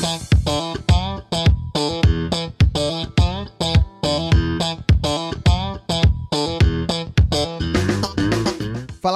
Bye.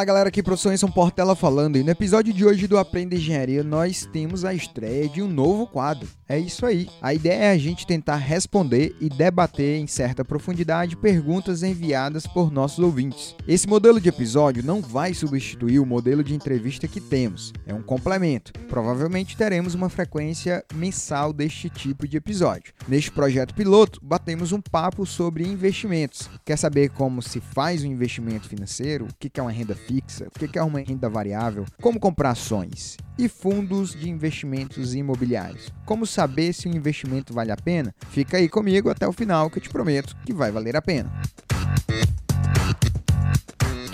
Galera, aqui professor Enson Portela falando e no episódio de hoje do Aprenda Engenharia nós temos a estreia de um novo quadro. É isso aí. A ideia é a gente tentar responder e debater em certa profundidade perguntas enviadas por nossos ouvintes. Esse modelo de episódio não vai substituir o modelo de entrevista que temos, é um complemento. Provavelmente teremos uma frequência mensal deste tipo de episódio. Neste projeto piloto, batemos um papo sobre investimentos. Quer saber como se faz um investimento financeiro? O que é uma renda renda fixa, o que é uma renda variável, como comprar ações e fundos de investimentos imobiliários. Como saber se um investimento vale a pena? Fica aí comigo até o final que eu te prometo que vai valer a pena.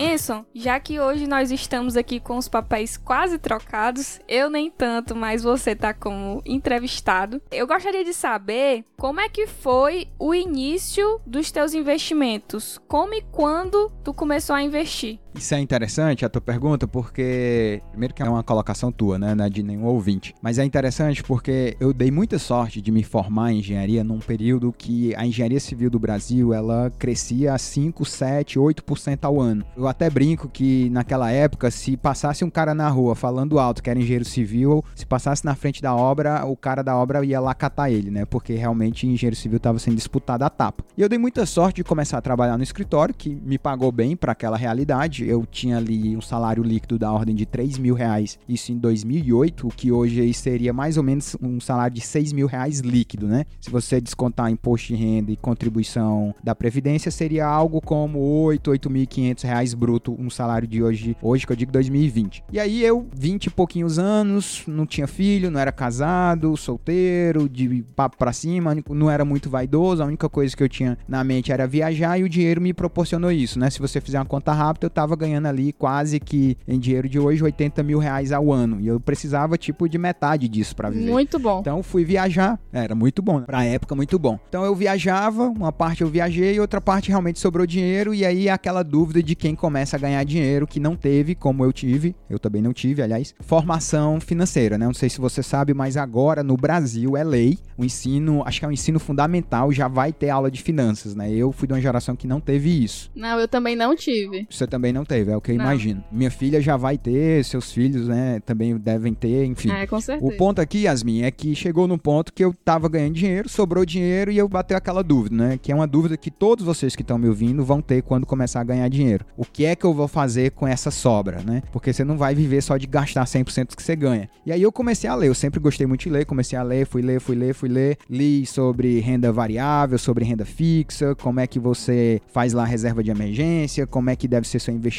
Enson, já que hoje nós estamos aqui com os papéis quase trocados, eu nem tanto, mas você tá como entrevistado. Eu gostaria de saber como é que foi o início dos teus investimentos. Como e quando tu começou a investir? Isso é interessante, a tua pergunta, porque. Primeiro que é uma colocação tua, né? Não é de nenhum ouvinte. Mas é interessante porque eu dei muita sorte de me formar em engenharia num período que a engenharia civil do Brasil ela crescia a 5, 7, 8% ao ano. Eu até brinco que naquela época, se passasse um cara na rua falando alto que era engenheiro civil, se passasse na frente da obra, o cara da obra ia lá catar ele, né? Porque realmente engenheiro civil estava sendo disputado a tapa. E eu dei muita sorte de começar a trabalhar no escritório, que me pagou bem para aquela realidade eu tinha ali um salário líquido da ordem de 3 mil reais, isso em 2008, o que hoje seria mais ou menos um salário de 6 mil reais líquido, né? Se você descontar imposto de renda e contribuição da Previdência, seria algo como 8, 8.500 reais bruto, um salário de hoje, hoje que eu digo 2020. E aí eu, 20 e pouquinhos anos, não tinha filho, não era casado, solteiro, de papo pra cima, não era muito vaidoso, a única coisa que eu tinha na mente era viajar e o dinheiro me proporcionou isso, né? Se você fizer uma conta rápida, eu tava tava ganhando ali quase que em dinheiro de hoje 80 mil reais ao ano. E eu precisava tipo de metade disso para viver. Muito bom. Então fui viajar. Era muito bom. Pra época, muito bom. Então eu viajava, uma parte eu viajei, outra parte realmente sobrou dinheiro. E aí aquela dúvida de quem começa a ganhar dinheiro que não teve, como eu tive, eu também não tive, aliás, formação financeira, né? Não sei se você sabe, mas agora no Brasil é lei. O ensino, acho que é o ensino fundamental, já vai ter aula de finanças, né? Eu fui de uma geração que não teve isso. Não, eu também não tive. Você também não não teve, é o que eu não. imagino. Minha filha já vai ter, seus filhos, né, também devem ter, enfim. É, com certeza. O ponto aqui, Yasmin, é que chegou num ponto que eu tava ganhando dinheiro, sobrou dinheiro e eu bateu aquela dúvida, né, que é uma dúvida que todos vocês que estão me ouvindo vão ter quando começar a ganhar dinheiro. O que é que eu vou fazer com essa sobra, né? Porque você não vai viver só de gastar 100% que você ganha. E aí eu comecei a ler, eu sempre gostei muito de ler, comecei a ler, fui ler, fui ler, fui ler, li sobre renda variável, sobre renda fixa, como é que você faz lá reserva de emergência, como é que deve ser seu investimento,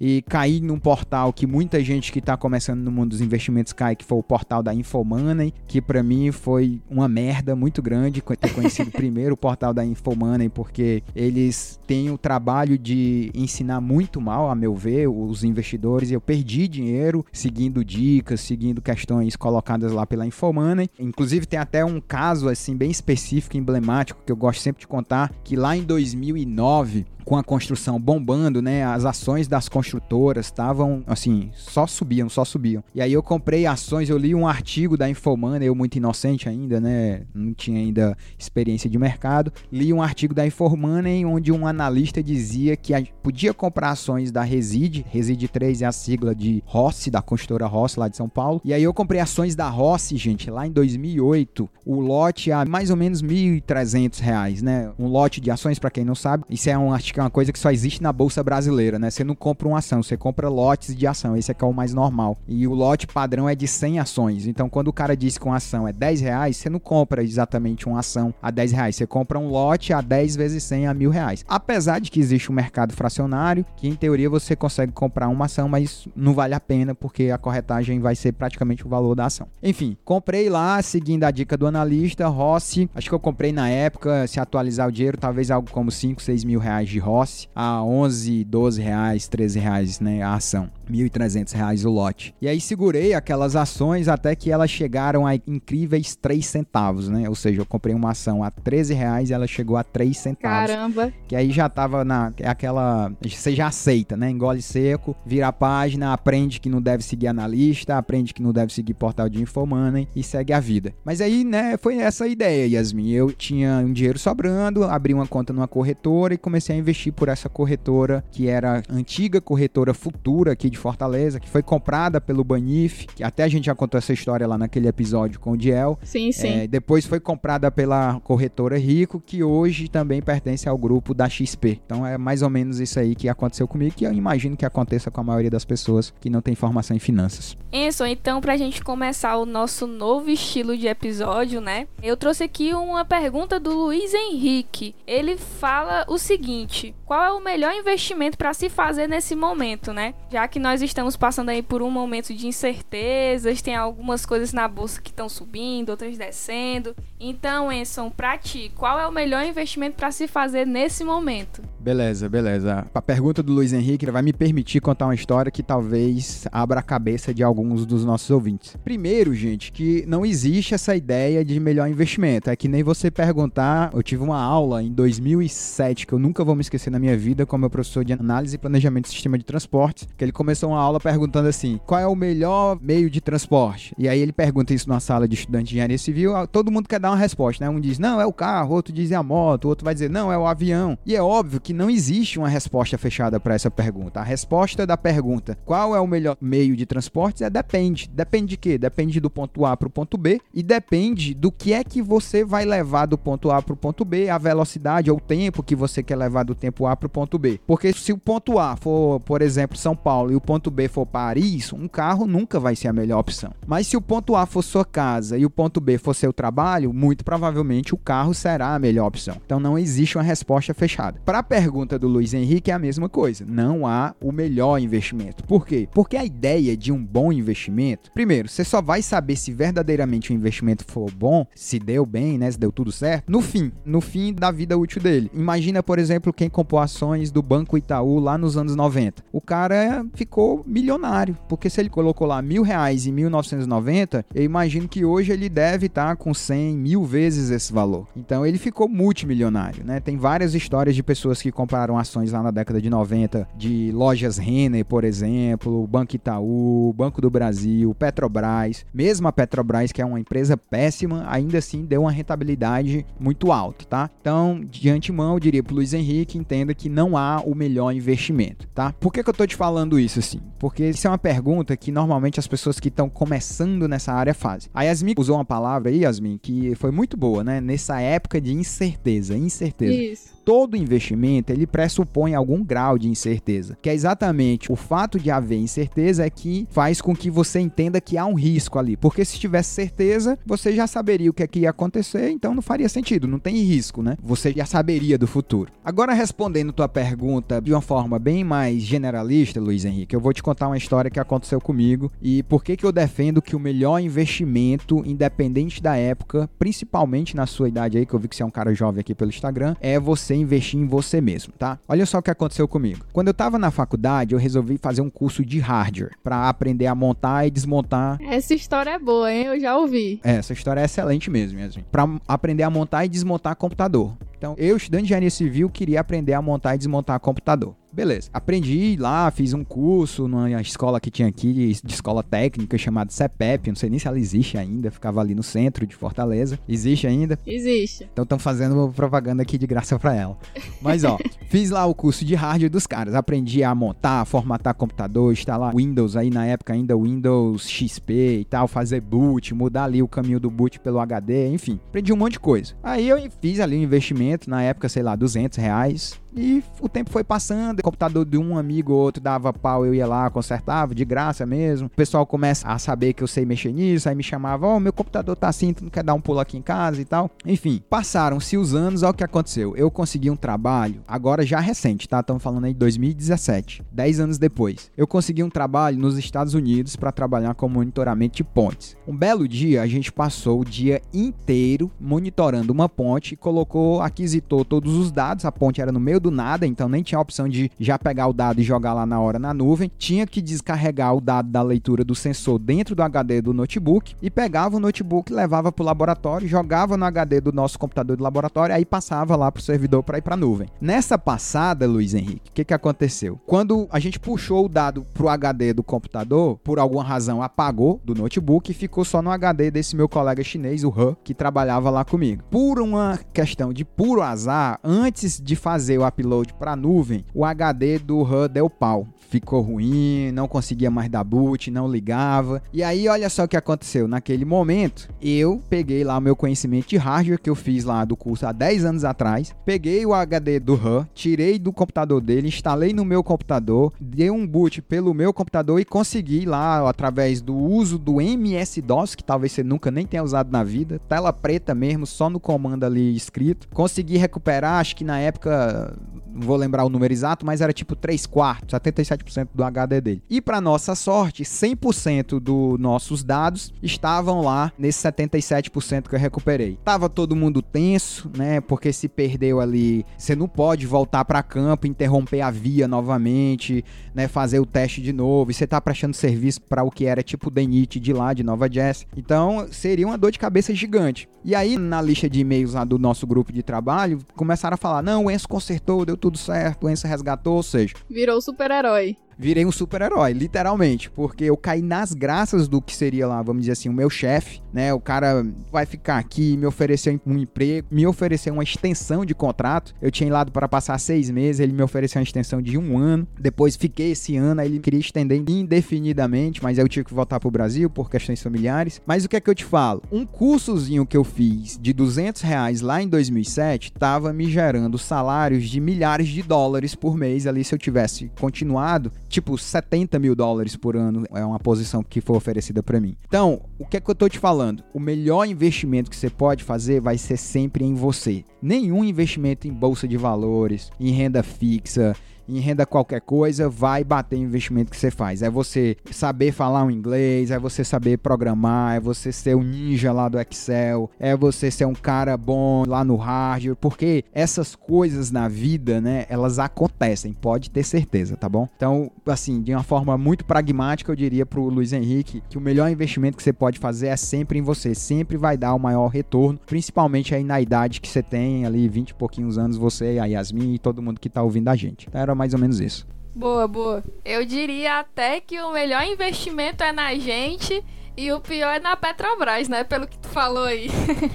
e cair num portal que muita gente que está começando no mundo dos investimentos cai, que foi o portal da Infomoney, que para mim foi uma merda muito grande ter conhecido primeiro o portal da Infomoney, porque eles têm o trabalho de ensinar muito mal, a meu ver, os investidores, e eu perdi dinheiro seguindo dicas, seguindo questões colocadas lá pela Infomoney. Inclusive tem até um caso assim bem específico, emblemático, que eu gosto sempre de contar, que lá em 2009 com a construção bombando, né? As ações das construtoras estavam assim, só subiam, só subiam. E aí eu comprei ações, eu li um artigo da Infomoney, eu muito inocente ainda, né? Não tinha ainda experiência de mercado. Li um artigo da Infomoney onde um analista dizia que podia comprar ações da Reside, Reside 3 é a sigla de Rossi, da construtora Rossi lá de São Paulo. E aí eu comprei ações da Rossi, gente, lá em 2008. O lote a mais ou menos 1.300 reais, né? Um lote de ações, para quem não sabe, isso é um artigo que é uma coisa que só existe na bolsa brasileira, né? Você não compra uma ação, você compra lotes de ação. Esse aqui é o mais normal. E o lote padrão é de 100 ações. Então, quando o cara diz que uma ação é 10 reais, você não compra exatamente uma ação a 10 reais. Você compra um lote a 10 vezes 100 a mil reais. Apesar de que existe um mercado fracionário, que em teoria você consegue comprar uma ação, mas não vale a pena porque a corretagem vai ser praticamente o valor da ação. Enfim, comprei lá, seguindo a dica do analista, Rossi. Acho que eu comprei na época, se atualizar o dinheiro, talvez algo como 5, 6 mil reais de Rossi a 11, 12 reais, 13 reais, né, a ação. 1.300 reais o lote. E aí segurei aquelas ações até que elas chegaram a incríveis 3 centavos, né? Ou seja, eu comprei uma ação a 13 reais e ela chegou a 3 centavos. Caramba! Que aí já tava na é aquela. Você já aceita, né? Engole seco, vira a página, aprende que não deve seguir analista, aprende que não deve seguir portal de Infomoney e segue a vida. Mas aí, né, foi essa a ideia, Yasmin. Eu tinha um dinheiro sobrando, abri uma conta numa corretora e comecei a investir por essa corretora, que era a antiga corretora Futura aqui de Fortaleza, que foi comprada pelo Banif, que até a gente já contou essa história lá naquele episódio com o Diel. Sim, sim. É, depois foi comprada pela corretora Rico, que hoje também pertence ao grupo da XP. Então é mais ou menos isso aí que aconteceu comigo, que eu imagino que aconteça com a maioria das pessoas que não tem formação em finanças. Enzo, então pra gente começar o nosso novo estilo de episódio, né? Eu trouxe aqui uma pergunta do Luiz Henrique. Ele fala o seguinte: 去。Qual é o melhor investimento para se fazer nesse momento, né? Já que nós estamos passando aí por um momento de incertezas, tem algumas coisas na bolsa que estão subindo, outras descendo. Então, Enson, para ti, qual é o melhor investimento para se fazer nesse momento? Beleza, beleza. A pergunta do Luiz Henrique vai me permitir contar uma história que talvez abra a cabeça de alguns dos nossos ouvintes. Primeiro, gente, que não existe essa ideia de melhor investimento. É que nem você perguntar. Eu tive uma aula em 2007 que eu nunca vou me esquecer na minha vida, com meu professor de análise e planejamento do sistema de transportes, que ele começou uma aula perguntando assim: qual é o melhor meio de transporte? E aí ele pergunta isso numa sala de estudante de engenharia civil, todo mundo quer dar uma resposta, né? Um diz, não, é o carro, outro diz é a moto, outro vai dizer, não, é o avião. E é óbvio que não existe uma resposta fechada para essa pergunta. A resposta da pergunta, qual é o melhor meio de transporte? É depende. Depende de quê? Depende do ponto A para o ponto B e depende do que é que você vai levar do ponto A para o ponto B, a velocidade ou o tempo que você quer levar do tempo A para o ponto B. Porque se o ponto A for, por exemplo, São Paulo e o ponto B for Paris, um carro nunca vai ser a melhor opção. Mas se o ponto A for sua casa e o ponto B for seu trabalho, muito provavelmente o carro será a melhor opção. Então não existe uma resposta fechada. Para a pergunta do Luiz Henrique é a mesma coisa. Não há o melhor investimento. Por quê? Porque a ideia de um bom investimento, primeiro, você só vai saber se verdadeiramente o investimento for bom, se deu bem, né, se deu tudo certo, no fim, no fim da vida útil dele. Imagina, por exemplo, quem comprou ações do Banco Itaú lá nos anos 90. O cara ficou milionário, porque se ele colocou lá mil reais em 1990, eu imagino que hoje ele deve estar tá com 100 mil vezes esse valor. Então ele ficou multimilionário, né? Tem várias histórias de pessoas que compraram ações lá na década de 90 de lojas Renner, por exemplo, Banco Itaú, Banco do Brasil, Petrobras. Mesmo a Petrobras, que é uma empresa péssima, ainda assim deu uma rentabilidade muito alta, tá? Então, de antemão, eu diria pro Luiz Henrique, entenda que não há o melhor investimento, tá? Por que, que eu tô te falando isso assim? Porque isso é uma pergunta que normalmente as pessoas que estão começando nessa área fazem. A Yasmin usou uma palavra aí, Yasmin, que foi muito boa, né? Nessa época de incerteza, incerteza. Isso todo investimento ele pressupõe algum grau de incerteza, que é exatamente o fato de haver incerteza é que faz com que você entenda que há um risco ali, porque se tivesse certeza, você já saberia o que é que ia acontecer, então não faria sentido, não tem risco, né? Você já saberia do futuro. Agora respondendo tua pergunta de uma forma bem mais generalista, Luiz Henrique, eu vou te contar uma história que aconteceu comigo e por que que eu defendo que o melhor investimento, independente da época, principalmente na sua idade aí, que eu vi que você é um cara jovem aqui pelo Instagram, é você investir em você mesmo, tá? Olha só o que aconteceu comigo. Quando eu tava na faculdade, eu resolvi fazer um curso de hardware para aprender a montar e desmontar. Essa história é boa, hein? Eu já ouvi. É, essa história é excelente mesmo, assim. Para aprender a montar e desmontar computador. Então, eu, estudante de engenharia civil, queria aprender a montar e desmontar computador. Beleza. Aprendi lá, fiz um curso numa escola que tinha aqui, de escola técnica, chamada CEPEP. Não sei nem se ela existe ainda. Ficava ali no centro de Fortaleza. Existe ainda? Existe. Então estão fazendo propaganda aqui de graça pra ela. Mas ó, fiz lá o curso de hardware dos caras. Aprendi a montar, formatar computador, instalar Windows aí na época ainda Windows XP e tal, fazer boot, mudar ali o caminho do boot pelo HD, enfim. Aprendi um monte de coisa. Aí eu fiz ali um investimento, na época, sei lá, 200 reais. E o tempo foi passando o computador de um amigo ou outro dava pau, eu ia lá, consertava, de graça mesmo. O pessoal começa a saber que eu sei mexer nisso, aí me chamava, ó, oh, meu computador tá assim, tu não quer dar um pulo aqui em casa e tal. Enfim, passaram-se os anos, olha o que aconteceu. Eu consegui um trabalho, agora já recente, tá? Estamos falando aí de 2017, 10 anos depois. Eu consegui um trabalho nos Estados Unidos para trabalhar com monitoramento de pontes. Um belo dia, a gente passou o dia inteiro monitorando uma ponte, colocou, aquisitou todos os dados, a ponte era no meio do nada, então nem tinha a opção de já pegar o dado e jogar lá na hora na nuvem. Tinha que descarregar o dado da leitura do sensor dentro do HD do notebook e pegava o notebook, levava para o laboratório, jogava no HD do nosso computador de laboratório, aí passava lá para o servidor para ir para a nuvem. Nessa passada, Luiz Henrique, o que, que aconteceu? Quando a gente puxou o dado para o HD do computador, por alguma razão apagou do notebook e ficou só no HD desse meu colega chinês, o Han, que trabalhava lá comigo. Por uma questão de puro azar, antes de fazer o upload para a nuvem, o HD do Han deu pau ficou ruim, não conseguia mais dar boot, não ligava. E aí, olha só o que aconteceu. Naquele momento, eu peguei lá o meu conhecimento de hardware que eu fiz lá do curso há 10 anos atrás, peguei o HD do RAM, tirei do computador dele, instalei no meu computador, dei um boot pelo meu computador e consegui lá, através do uso do MS-DOS, que talvez você nunca nem tenha usado na vida, tela preta mesmo, só no comando ali escrito, consegui recuperar, acho que na época não vou lembrar o número exato, mas era tipo 3 quartos, 77% do HD dele. E para nossa sorte, 100% dos nossos dados estavam lá nesse 77% que eu recuperei. Tava todo mundo tenso, né? Porque se perdeu ali, você não pode voltar para campo, interromper a via novamente, né, fazer o teste de novo. E você tá prestando serviço para o que era tipo DENIT de lá de Nova Jersey. Então, seria uma dor de cabeça gigante. E aí, na lista de e-mails lá do nosso grupo de trabalho, começaram a falar: "Não, o Enzo consertou, deu tudo certo, o Enzo resgatou, ou seja... Virou super-herói virei um super-herói, literalmente, porque eu caí nas graças do que seria lá, vamos dizer assim, o meu chefe, né? O cara vai ficar aqui, me ofereceu um emprego, me ofereceu uma extensão de contrato. Eu tinha ido para passar seis meses, ele me ofereceu uma extensão de um ano. Depois fiquei esse ano, aí ele queria estender indefinidamente, mas eu tive que voltar pro Brasil por questões familiares. Mas o que é que eu te falo? Um cursozinho que eu fiz de 200 reais lá em 2007 tava me gerando salários de milhares de dólares por mês ali se eu tivesse continuado tipo 70 mil dólares por ano é uma posição que foi oferecida para mim. Então, o que é que eu tô te falando? O melhor investimento que você pode fazer vai ser sempre em você. Nenhum investimento em bolsa de valores, em renda fixa, em renda qualquer coisa, vai bater o investimento que você faz. É você saber falar um inglês, é você saber programar, é você ser um ninja lá do Excel, é você ser um cara bom lá no hardware, porque essas coisas na vida, né, elas acontecem, pode ter certeza, tá bom? Então, assim, de uma forma muito pragmática, eu diria pro Luiz Henrique que o melhor investimento que você pode fazer é sempre em você, sempre vai dar o maior retorno, principalmente aí na idade que você tem, ali 20 e pouquinhos anos, você, a Yasmin e todo mundo que tá ouvindo a gente. Então, era mais ou menos isso. Boa, boa. Eu diria até que o melhor investimento é na gente e o pior é na Petrobras, né? Pelo que tu falou aí.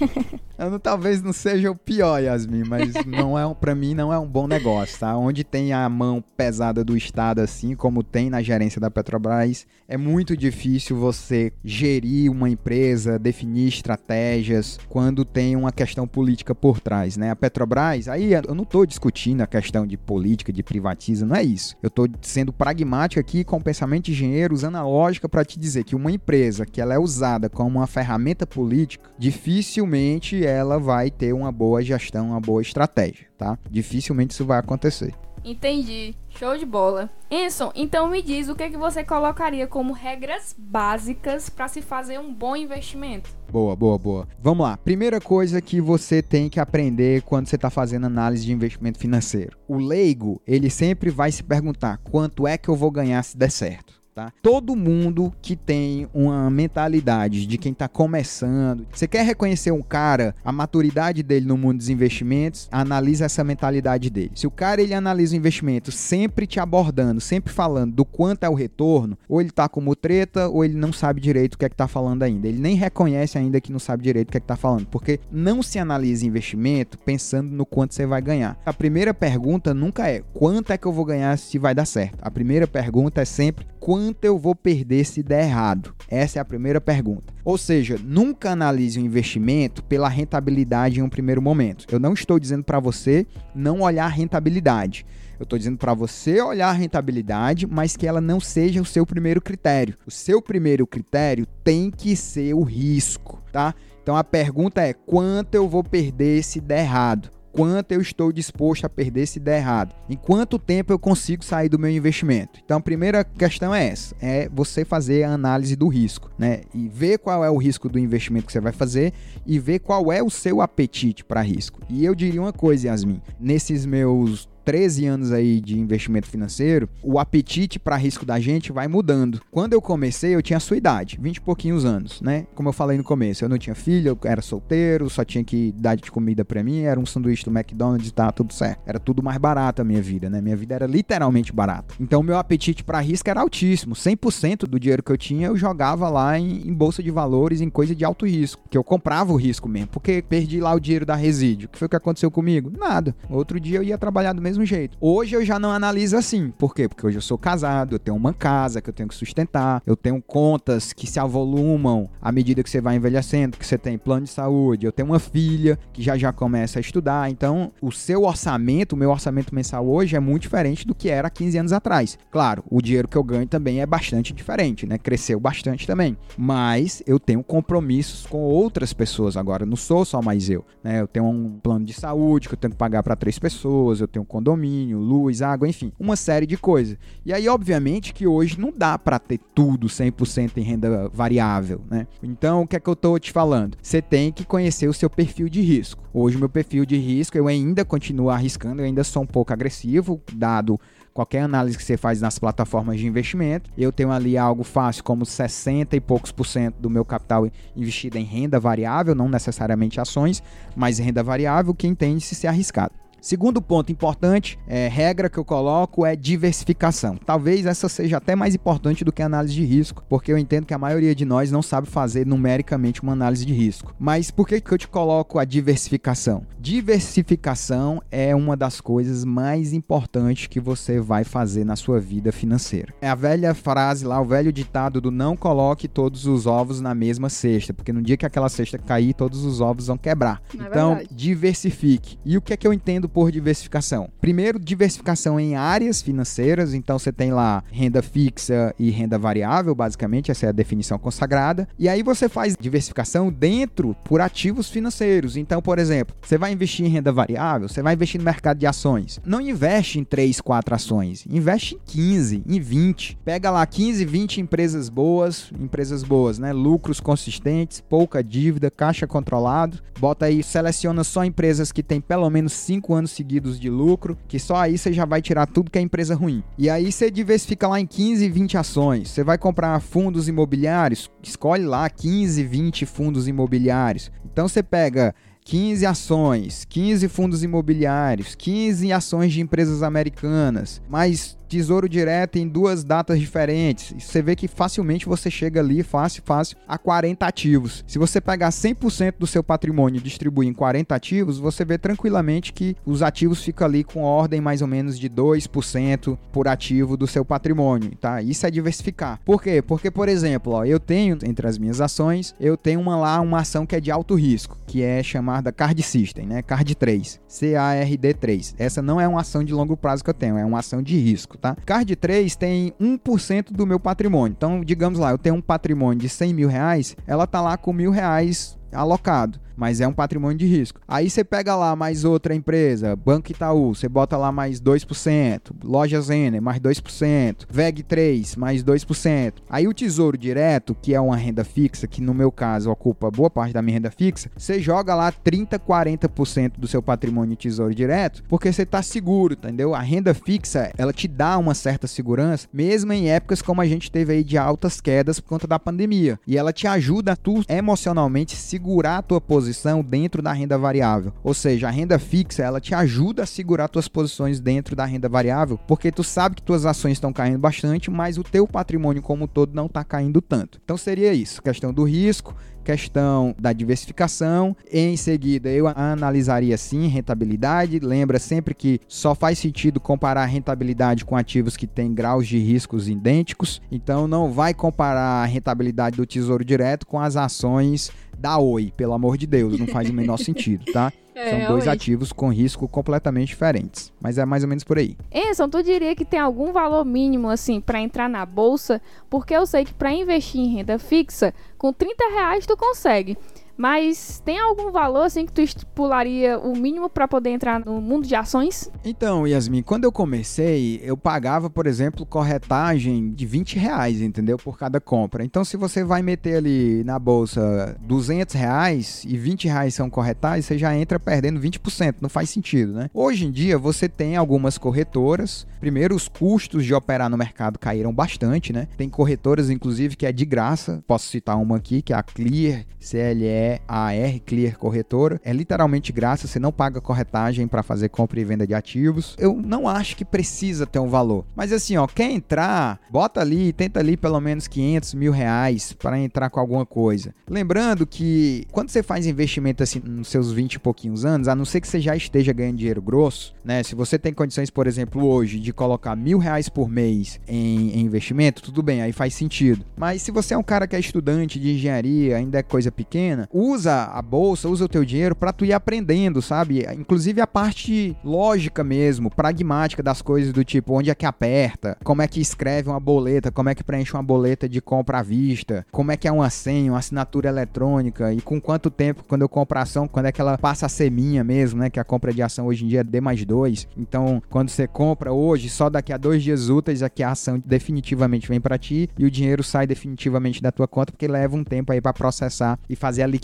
Eu, talvez não seja o pior, Yasmin, mas não é para mim não é um bom negócio, tá? Onde tem a mão pesada do Estado, assim como tem na gerência da Petrobras, é muito difícil você gerir uma empresa, definir estratégias quando tem uma questão política por trás, né? A Petrobras, aí eu não tô discutindo a questão de política, de privatiza, não é isso. Eu tô sendo pragmático aqui com o pensamento de engenheiro, usando a lógica para te dizer que uma empresa que ela é usada como uma ferramenta política, dificilmente ela vai ter uma boa gestão, uma boa estratégia, tá? Dificilmente isso vai acontecer. Entendi. Show de bola. Enson, então me diz o que, é que você colocaria como regras básicas para se fazer um bom investimento? Boa, boa, boa. Vamos lá. Primeira coisa que você tem que aprender quando você está fazendo análise de investimento financeiro. O leigo, ele sempre vai se perguntar quanto é que eu vou ganhar se der certo. Tá? Todo mundo que tem uma mentalidade de quem está começando, você quer reconhecer um cara, a maturidade dele no mundo dos investimentos, analisa essa mentalidade dele. Se o cara ele analisa o investimento sempre te abordando, sempre falando do quanto é o retorno, ou ele tá como treta, ou ele não sabe direito o que é que tá falando ainda. Ele nem reconhece ainda que não sabe direito o que é que tá falando, porque não se analisa investimento pensando no quanto você vai ganhar. A primeira pergunta nunca é quanto é que eu vou ganhar se vai dar certo. A primeira pergunta é sempre quanto eu vou perder se der errado? Essa é a primeira pergunta. Ou seja, nunca analise o investimento pela rentabilidade em um primeiro momento. Eu não estou dizendo para você não olhar a rentabilidade. Eu estou dizendo para você olhar a rentabilidade, mas que ela não seja o seu primeiro critério. O seu primeiro critério tem que ser o risco, tá? Então a pergunta é: quanto eu vou perder se der errado? Quanto eu estou disposto a perder se der errado. Em quanto tempo eu consigo sair do meu investimento? Então a primeira questão é essa, é você fazer a análise do risco, né? E ver qual é o risco do investimento que você vai fazer e ver qual é o seu apetite para risco. E eu diria uma coisa, Yasmin, nesses meus 13 anos aí de investimento financeiro, o apetite para risco da gente vai mudando. Quando eu comecei, eu tinha a sua idade, 20 e pouquinhos anos, né? Como eu falei no começo, eu não tinha filho, eu era solteiro, só tinha que dar de comida para mim, era um sanduíche do McDonald's tá tudo certo. Era tudo mais barato a minha vida, né? Minha vida era literalmente barata. Então, meu apetite para risco era altíssimo. 100% do dinheiro que eu tinha, eu jogava lá em, em bolsa de valores, em coisa de alto risco, que eu comprava o risco mesmo, porque perdi lá o dinheiro da resíduo. O que foi que aconteceu comigo? Nada. Outro dia eu ia trabalhar do mesmo mesmo jeito. Hoje eu já não analiso assim. Por quê? Porque hoje eu sou casado, eu tenho uma casa que eu tenho que sustentar, eu tenho contas que se avolumam à medida que você vai envelhecendo, que você tem plano de saúde, eu tenho uma filha que já já começa a estudar. Então, o seu orçamento, o meu orçamento mensal hoje é muito diferente do que era há 15 anos atrás. Claro, o dinheiro que eu ganho também é bastante diferente, né? Cresceu bastante também. Mas eu tenho compromissos com outras pessoas agora, não sou só mais eu, né? Eu tenho um plano de saúde que eu tenho que pagar para três pessoas, eu tenho condomínio, luz, água, enfim, uma série de coisas. E aí, obviamente, que hoje não dá para ter tudo 100% em renda variável, né? Então, o que é que eu tô te falando? Você tem que conhecer o seu perfil de risco. Hoje, meu perfil de risco, eu ainda continuo arriscando, eu ainda sou um pouco agressivo, dado qualquer análise que você faz nas plataformas de investimento. Eu tenho ali algo fácil como 60 e poucos por cento do meu capital investido em renda variável, não necessariamente ações, mas renda variável que entende-se ser arriscado. Segundo ponto importante, é, regra que eu coloco é diversificação. Talvez essa seja até mais importante do que a análise de risco, porque eu entendo que a maioria de nós não sabe fazer numericamente uma análise de risco. Mas por que, que eu te coloco a diversificação? Diversificação é uma das coisas mais importantes que você vai fazer na sua vida financeira. É a velha frase lá, o velho ditado do não coloque todos os ovos na mesma cesta, porque no dia que aquela cesta cair, todos os ovos vão quebrar. É então, verdade. diversifique. E o que é que eu entendo por diversificação? Primeiro, diversificação em áreas financeiras, então você tem lá renda fixa e renda variável, basicamente, essa é a definição consagrada. E aí você faz diversificação dentro por ativos financeiros. Então, por exemplo, você vai investir em renda variável, você vai investir no mercado de ações. Não investe em 3, 4 ações, investe em 15, em 20. Pega lá 15, 20 empresas boas, empresas boas, né? Lucros consistentes, pouca dívida, caixa controlado. Bota aí, seleciona só empresas que têm pelo menos 5 anos anos seguidos de lucro, que só aí você já vai tirar tudo que é empresa ruim. E aí você diversifica lá em 15, 20 ações. Você vai comprar fundos imobiliários, escolhe lá 15, 20 fundos imobiliários. Então você pega 15 ações, 15 fundos imobiliários, 15 ações de empresas americanas, mais Tesouro Direto em duas datas diferentes. Você vê que facilmente você chega ali, fácil, fácil, a 40 ativos. Se você pegar 100% do seu patrimônio e distribuir em 40 ativos, você vê tranquilamente que os ativos ficam ali com ordem mais ou menos de 2% por ativo do seu patrimônio, tá? Isso é diversificar. Por quê? Porque, por exemplo, ó, eu tenho entre as minhas ações, eu tenho uma lá, uma ação que é de alto risco, que é chamada Card System, né? Card 3, C-A-R-D 3. Essa não é uma ação de longo prazo que eu tenho, é uma ação de risco, tá? Card 3 tem 1% do meu patrimônio. Então, digamos lá, eu tenho um patrimônio de 100 mil reais, ela tá lá com mil reais alocado mas é um patrimônio de risco. Aí você pega lá mais outra empresa, Banco Itaú, você bota lá mais 2%, Loja Zener, mais 2%, VEG 3, mais 2%. Aí o Tesouro Direto, que é uma renda fixa, que no meu caso ocupa boa parte da minha renda fixa, você joga lá 30, 40% do seu patrimônio Tesouro Direto, porque você tá seguro, entendeu? A renda fixa, ela te dá uma certa segurança, mesmo em épocas como a gente teve aí de altas quedas por conta da pandemia. E ela te ajuda a tu emocionalmente segurar a tua posição posição dentro da renda variável. Ou seja, a renda fixa, ela te ajuda a segurar tuas posições dentro da renda variável, porque tu sabe que tuas ações estão caindo bastante, mas o teu patrimônio como um todo não está caindo tanto. Então seria isso, questão do risco, questão da diversificação. Em seguida, eu analisaria sim rentabilidade. Lembra sempre que só faz sentido comparar rentabilidade com ativos que têm graus de riscos idênticos. Então, não vai comparar a rentabilidade do Tesouro Direto com as ações da Oi, pelo amor de Deus, não faz o menor sentido, tá? É, São dois ativos com risco completamente diferentes. Mas é mais ou menos por aí. Enson, tu diria que tem algum valor mínimo, assim, para entrar na bolsa? Porque eu sei que para investir em renda fixa, com 30 reais tu consegue. Mas tem algum valor assim que tu estipularia o mínimo para poder entrar no mundo de ações? Então, Yasmin, quando eu comecei, eu pagava, por exemplo, corretagem de 20 reais, entendeu? Por cada compra. Então, se você vai meter ali na bolsa 200 reais e 20 reais são corretagens, você já entra perdendo 20%. Não faz sentido, né? Hoje em dia, você tem algumas corretoras. Primeiro, os custos de operar no mercado caíram bastante, né? Tem corretoras, inclusive, que é de graça. Posso citar uma aqui, que é a Clear, CLE é AR Clear Corretora. É literalmente graça, você não paga corretagem para fazer compra e venda de ativos. Eu não acho que precisa ter um valor. Mas assim, ó, quer entrar, bota ali, tenta ali pelo menos 500 mil reais para entrar com alguma coisa. Lembrando que quando você faz investimento assim nos seus 20 e pouquinhos anos, a não ser que você já esteja ganhando dinheiro grosso, né? Se você tem condições, por exemplo, hoje de colocar mil reais por mês em, em investimento, tudo bem, aí faz sentido. Mas se você é um cara que é estudante de engenharia, ainda é coisa pequena, usa a bolsa, usa o teu dinheiro para tu ir aprendendo, sabe? Inclusive a parte lógica mesmo, pragmática das coisas do tipo onde é que aperta, como é que escreve uma boleta, como é que preenche uma boleta de compra à vista, como é que é uma senha, uma assinatura eletrônica e com quanto tempo quando eu compro a ação, quando é que ela passa a ser minha mesmo, né? Que a compra de ação hoje em dia é D mais 2. Então, quando você compra hoje, só daqui a dois dias úteis é que a ação definitivamente vem para ti e o dinheiro sai definitivamente da tua conta porque leva um tempo aí para processar e fazer a liquidação.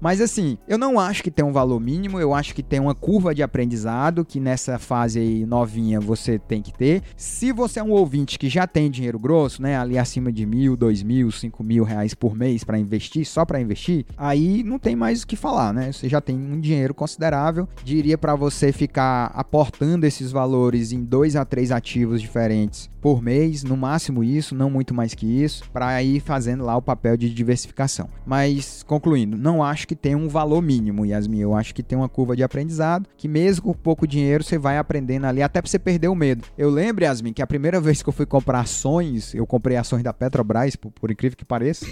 Mas assim, eu não acho que tem um valor mínimo, eu acho que tem uma curva de aprendizado que nessa fase aí novinha você tem que ter. Se você é um ouvinte que já tem dinheiro grosso, né, ali acima de mil, dois mil, cinco mil reais por mês para investir, só para investir, aí não tem mais o que falar, né? Você já tem um dinheiro considerável. Diria para você ficar aportando esses valores em dois a três ativos diferentes por mês, no máximo isso, não muito mais que isso, para ir fazendo lá o papel de diversificação. Mas concluindo, não acho que tem um valor mínimo, Yasmin. Eu acho que tem uma curva de aprendizado que mesmo com pouco dinheiro você vai aprendendo ali até para você perder o medo. Eu lembro, Yasmin, que a primeira vez que eu fui comprar ações, eu comprei ações da Petrobras, por, por incrível que pareça.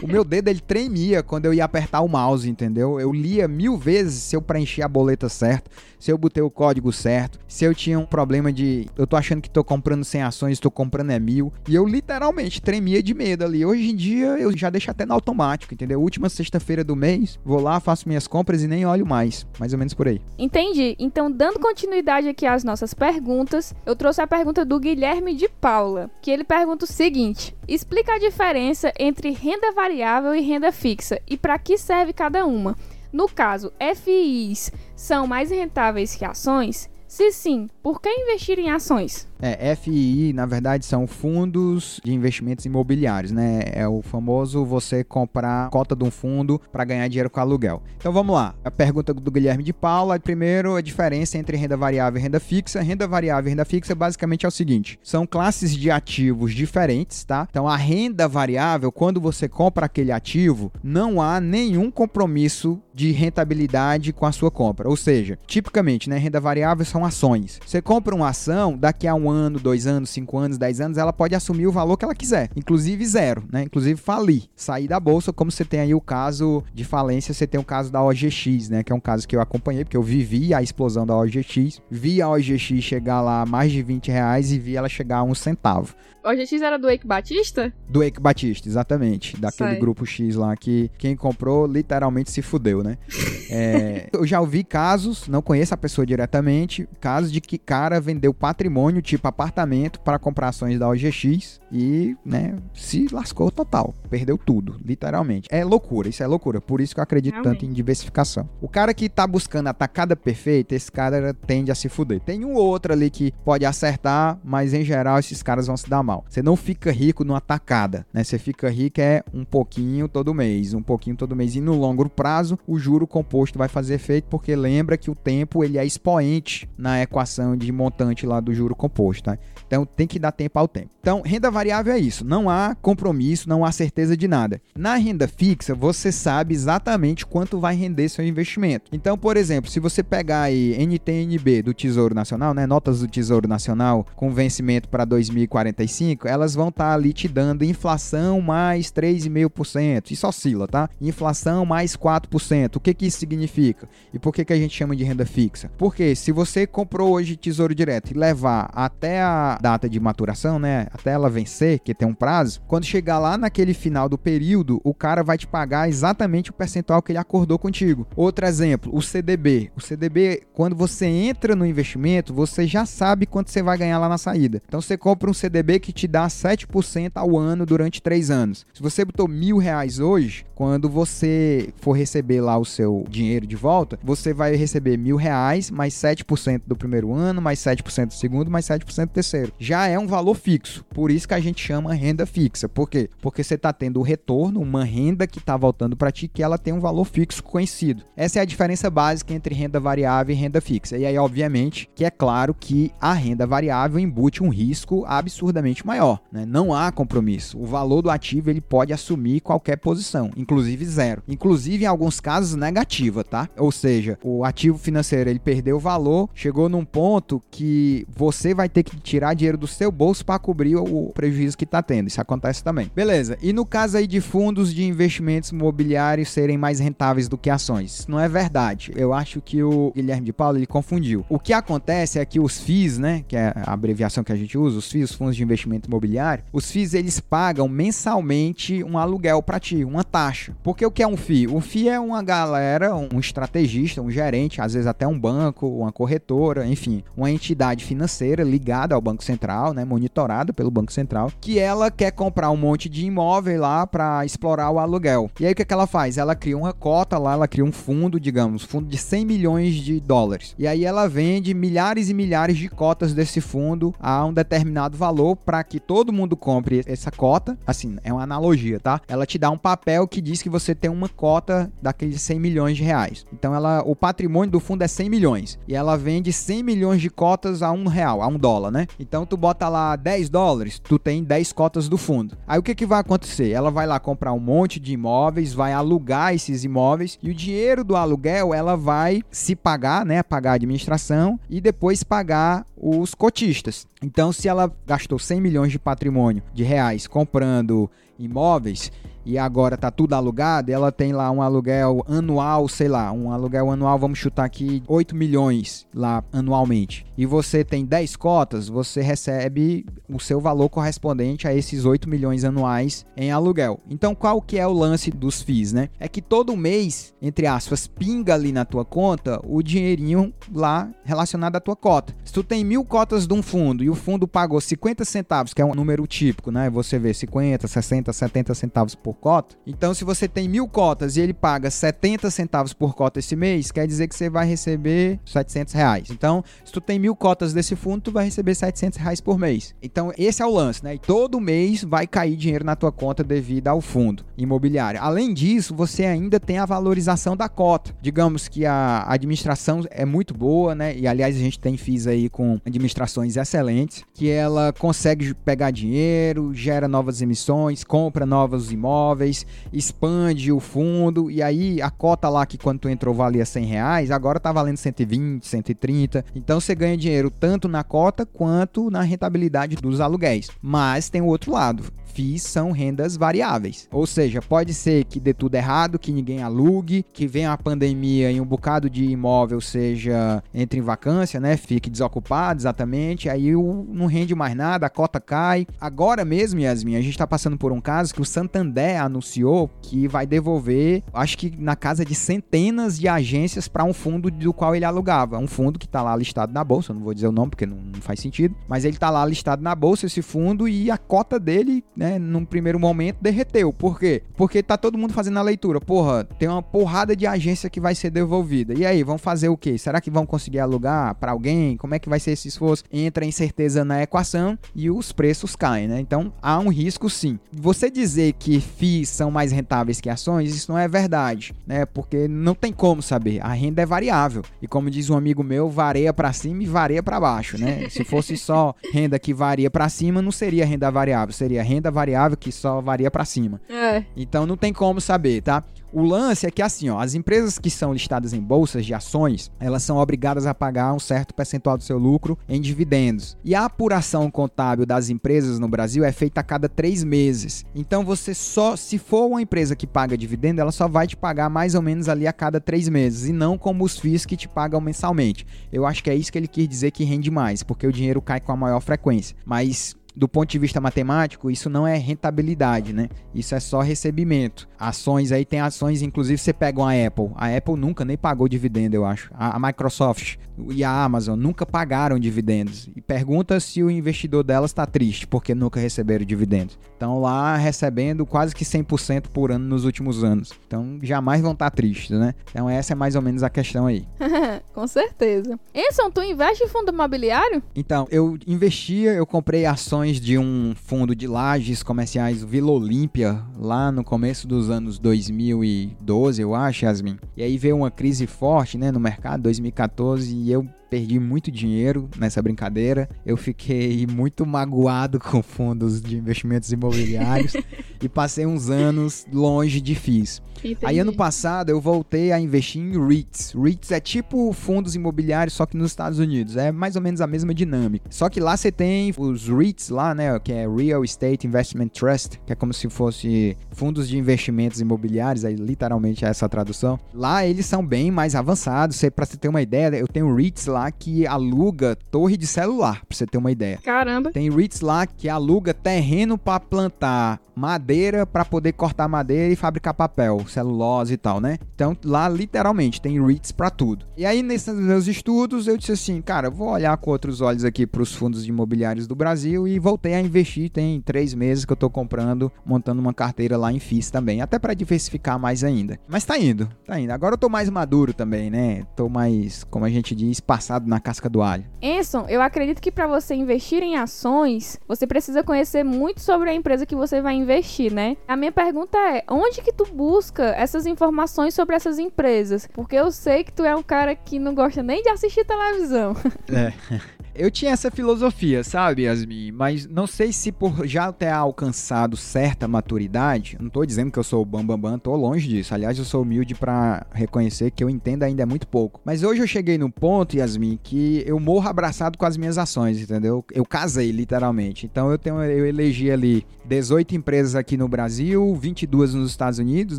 o meu dedo ele tremia quando eu ia apertar o mouse, entendeu? Eu lia mil vezes se eu preencher a boleta certo, se eu botei o código certo, se eu tinha um problema de eu tô achando que tô comprando 100 ações estou comprando é mil. E eu literalmente tremia de medo ali. Hoje em dia eu já deixo até no automático, entendeu? Última sexta-feira do mês, vou lá, faço minhas compras e nem olho mais. Mais ou menos por aí. Entendi. Então, dando continuidade aqui às nossas perguntas, eu trouxe a pergunta do Guilherme de Paula, que ele pergunta o seguinte: explica a diferença entre renda variável e renda fixa e para que serve cada uma. No caso, FIs são mais rentáveis que ações? Se sim, por que investir em ações? É, FII, na verdade, são fundos de investimentos imobiliários, né? É o famoso você comprar cota de um fundo para ganhar dinheiro com aluguel. Então vamos lá. A pergunta do Guilherme de Paula. Primeiro, a diferença entre renda variável e renda fixa. Renda variável e renda fixa basicamente é o seguinte: são classes de ativos diferentes, tá? Então a renda variável, quando você compra aquele ativo, não há nenhum compromisso de rentabilidade com a sua compra. Ou seja, tipicamente, né, renda variável são ações. Você compra uma ação, daqui a um ano, dois anos, cinco anos, dez anos, ela pode assumir o valor que ela quiser, inclusive zero, né? Inclusive falir, sair da bolsa, como você tem aí o caso de falência, você tem o caso da OGX, né? Que é um caso que eu acompanhei, porque eu vivi a explosão da OGX, vi a OGX chegar lá a mais de 20 reais e vi ela chegar a um centavo. OGX era do Eike Batista? Do Eike Batista, exatamente. Daquele Sai. grupo X lá que quem comprou literalmente se fudeu, né? é, eu já ouvi casos, não conheço a pessoa diretamente, casos de que cara vendeu patrimônio, tipo apartamento, para comprar ações da OGX e, né, se lascou total. Perdeu tudo, literalmente. É loucura, isso é loucura. Por isso que eu acredito Realmente. tanto em diversificação. O cara que tá buscando a tacada perfeita, esse cara tende a se fuder. Tem um ou outro ali que pode acertar, mas em geral esses caras vão se dar mal. Você não fica rico numa tacada, né? Você fica rico é um pouquinho todo mês, um pouquinho todo mês. E no longo prazo, o juro composto vai fazer efeito, porque lembra que o tempo ele é expoente na equação de montante lá do juro composto imposto, tá? Então tem que dar tempo ao tempo. Então, renda variável é isso. Não há compromisso, não há certeza de nada. Na renda fixa, você sabe exatamente quanto vai render seu investimento. Então, por exemplo, se você pegar aí NTNB do Tesouro Nacional, né, notas do Tesouro Nacional com vencimento para 2045, elas vão estar tá ali te dando inflação mais 3,5%. Isso oscila, tá? Inflação mais 4%. O que que isso significa? E por que que a gente chama de renda fixa? Porque se você comprou hoje Tesouro Direto e levar até a data de maturação, né, até ela vencer, que tem um prazo, quando chegar lá naquele final do período, o cara vai te pagar exatamente o percentual que ele acordou contigo. Outro exemplo, o CDB. O CDB, quando você entra no investimento, você já sabe quanto você vai ganhar lá na saída. Então você compra um CDB que te dá 7% ao ano durante 3 anos. Se você botou mil reais hoje, quando você for receber lá o seu dinheiro de volta, você vai receber mil reais mais 7% do primeiro ano, mais 7% do segundo, mais 7% do terceiro já é um valor fixo. Por isso que a gente chama renda fixa. Por quê? Porque você está tendo o retorno, uma renda que está voltando para ti, que ela tem um valor fixo conhecido. Essa é a diferença básica entre renda variável e renda fixa. E aí, obviamente, que é claro que a renda variável embute um risco absurdamente maior. Né? Não há compromisso. O valor do ativo ele pode assumir qualquer posição, inclusive zero. Inclusive, em alguns casos, negativa, tá? Ou seja, o ativo financeiro ele perdeu o valor, chegou num ponto que você vai ter que tirar dinheiro do seu bolso para cobrir o prejuízo que está tendo. Isso acontece também. Beleza. E no caso aí de fundos de investimentos imobiliários serem mais rentáveis do que ações? Não é verdade. Eu acho que o Guilherme de Paulo ele confundiu. O que acontece é que os FIIs, né, que é a abreviação que a gente usa, os FIIs, os fundos de investimento imobiliário, os FIIs eles pagam mensalmente um aluguel para ti, uma taxa. Porque o que é um FII? O FII é uma galera, um estrategista, um gerente, às vezes até um banco, uma corretora, enfim, uma entidade financeira ligada ao Banco Central, né, monitorada pelo Banco Central, que ela quer comprar um monte de imóvel lá para explorar o aluguel. E aí o que, é que ela faz? Ela cria uma cota lá, ela cria um fundo, digamos, fundo de 100 milhões de dólares. E aí ela vende milhares e milhares de cotas desse fundo a um determinado valor para que todo mundo compre essa cota. Assim, é uma analogia, tá? Ela te dá um papel que diz que você tem uma cota daqueles 100 milhões de reais. Então ela, o patrimônio do fundo é 100 milhões e ela vende 100 milhões de cotas a um real, a um dólar, né? Então tu bota lá 10 dólares, tu tem 10 cotas do fundo. Aí o que, que vai acontecer? Ela vai lá comprar um monte de imóveis, vai alugar esses imóveis e o dinheiro do aluguel ela vai se pagar, né? Pagar a administração e depois pagar os cotistas. Então, se ela gastou 100 milhões de patrimônio de reais comprando imóveis, e agora tá tudo alugado, ela tem lá um aluguel anual, sei lá, um aluguel anual, vamos chutar aqui 8 milhões lá anualmente. E você tem 10 cotas, você recebe o seu valor correspondente a esses 8 milhões anuais em aluguel. Então, qual que é o lance dos FIIs, né? É que todo mês, entre aspas, pinga ali na tua conta o dinheirinho lá relacionado à tua cota. Se tu tem mil cotas de um fundo e o fundo pagou 50 centavos, que é um número típico, né? Você vê 50, 60, 70 centavos por por cota. Então, se você tem mil cotas e ele paga 70 centavos por cota esse mês, quer dizer que você vai receber 700 reais. Então, se tu tem mil cotas desse fundo, tu vai receber 700 reais por mês. Então, esse é o lance, né? E todo mês vai cair dinheiro na tua conta devido ao fundo imobiliário. Além disso, você ainda tem a valorização da cota. Digamos que a administração é muito boa, né? E aliás, a gente tem FIIs aí com administrações excelentes, que ela consegue pegar dinheiro, gera novas emissões, compra novos imóveis imóveis, expande o fundo e aí a cota lá que quando tu entrou valia 100 reais, agora tá valendo 120, 130. Então você ganha dinheiro tanto na cota quanto na rentabilidade dos aluguéis. Mas tem o outro lado FIIs são rendas variáveis. Ou seja, pode ser que dê tudo errado, que ninguém alugue, que venha a pandemia e um bocado de imóvel seja entre em vacância, né? Fique desocupado exatamente, aí não rende mais nada, a cota cai. Agora mesmo, Yasmin, a gente está passando por um caso que o Santander anunciou que vai devolver, acho que na casa de centenas de agências para um fundo do qual ele alugava. Um fundo que está lá listado na bolsa, não vou dizer o nome porque não, não faz sentido, mas ele está lá listado na bolsa, esse fundo, e a cota dele né, num primeiro momento derreteu. Por quê? Porque tá todo mundo fazendo a leitura. Porra, tem uma porrada de agência que vai ser devolvida. E aí, vão fazer o quê? Será que vão conseguir alugar para alguém? Como é que vai ser esse esforço? Entra incerteza na equação e os preços caem, né? Então, há um risco sim. Você dizer que FIIs são mais rentáveis que ações, isso não é verdade, né? Porque não tem como saber. A renda é variável. E como diz um amigo meu, varia para cima e varia para baixo, né? Se fosse só renda que varia para cima, não seria renda variável, seria renda variável que só varia para cima. É. Então não tem como saber, tá? O lance é que assim, ó, as empresas que são listadas em bolsas de ações, elas são obrigadas a pagar um certo percentual do seu lucro em dividendos. E a apuração contábil das empresas no Brasil é feita a cada três meses. Então você só, se for uma empresa que paga dividendo, ela só vai te pagar mais ou menos ali a cada três meses e não como os FIIs que te pagam mensalmente. Eu acho que é isso que ele quis dizer que rende mais, porque o dinheiro cai com a maior frequência. Mas do ponto de vista matemático, isso não é rentabilidade, né? Isso é só recebimento. Ações aí tem ações, inclusive você pega uma Apple. A Apple nunca nem pagou dividendo, eu acho. A, Microsoft e a Amazon nunca pagaram dividendos. E pergunta se o investidor delas está triste porque nunca receberam dividendos. Estão lá recebendo quase que 100% por ano nos últimos anos. Então jamais vão estar tá tristes, né? Então essa é mais ou menos a questão aí. Com certeza. Enson, tu investe em fundo imobiliário? Então, eu investia, eu comprei ações de um fundo de lajes comerciais Vila Olímpia, lá no começo dos anos 2012, eu acho, Yasmin. E aí veio uma crise forte né, no mercado, 2014, e eu perdi muito dinheiro nessa brincadeira. Eu fiquei muito magoado com fundos de investimentos imobiliários e passei uns anos longe de FIIs. Entendi. Aí ano passado eu voltei a investir em REITs. REITs é tipo fundos imobiliários, só que nos Estados Unidos. É mais ou menos a mesma dinâmica. Só que lá você tem os REITs lá, né, que é Real Estate Investment Trust, que é como se fosse fundos de investimentos imobiliários, aí literalmente é essa tradução. Lá eles são bem mais avançados. Para você ter uma ideia, eu tenho REITs lá lá que aluga torre de celular, pra você ter uma ideia. Caramba. Tem REITs lá que aluga terreno para plantar madeira para poder cortar madeira e fabricar papel, celulose e tal, né? Então lá literalmente tem REITs para tudo. E aí nesses meus estudos eu disse assim, cara, vou olhar com outros olhos aqui para os fundos imobiliários do Brasil e voltei a investir. Tem três meses que eu tô comprando, montando uma carteira lá em FIS também, até para diversificar mais ainda. Mas tá indo, tá indo. Agora eu tô mais maduro também, né? Tô mais, como a gente diz, passado na casca do alho. Enson, eu acredito que para você investir em ações, você precisa conhecer muito sobre a empresa que você vai investir, né? A minha pergunta é, onde que tu busca essas informações sobre essas empresas? Porque eu sei que tu é um cara que não gosta nem de assistir televisão. É. Eu tinha essa filosofia, sabe, Yasmin? Mas não sei se por já ter alcançado certa maturidade, não tô dizendo que eu sou o bambambam, bam, bam, tô longe disso. Aliás, eu sou humilde para reconhecer que eu entendo ainda é muito pouco. Mas hoje eu cheguei no ponto, Yasmin, que eu morro abraçado com as minhas ações, entendeu? Eu casei, literalmente. Então eu tenho eu elegi ali 18 empresas aqui no Brasil, 22 nos Estados Unidos,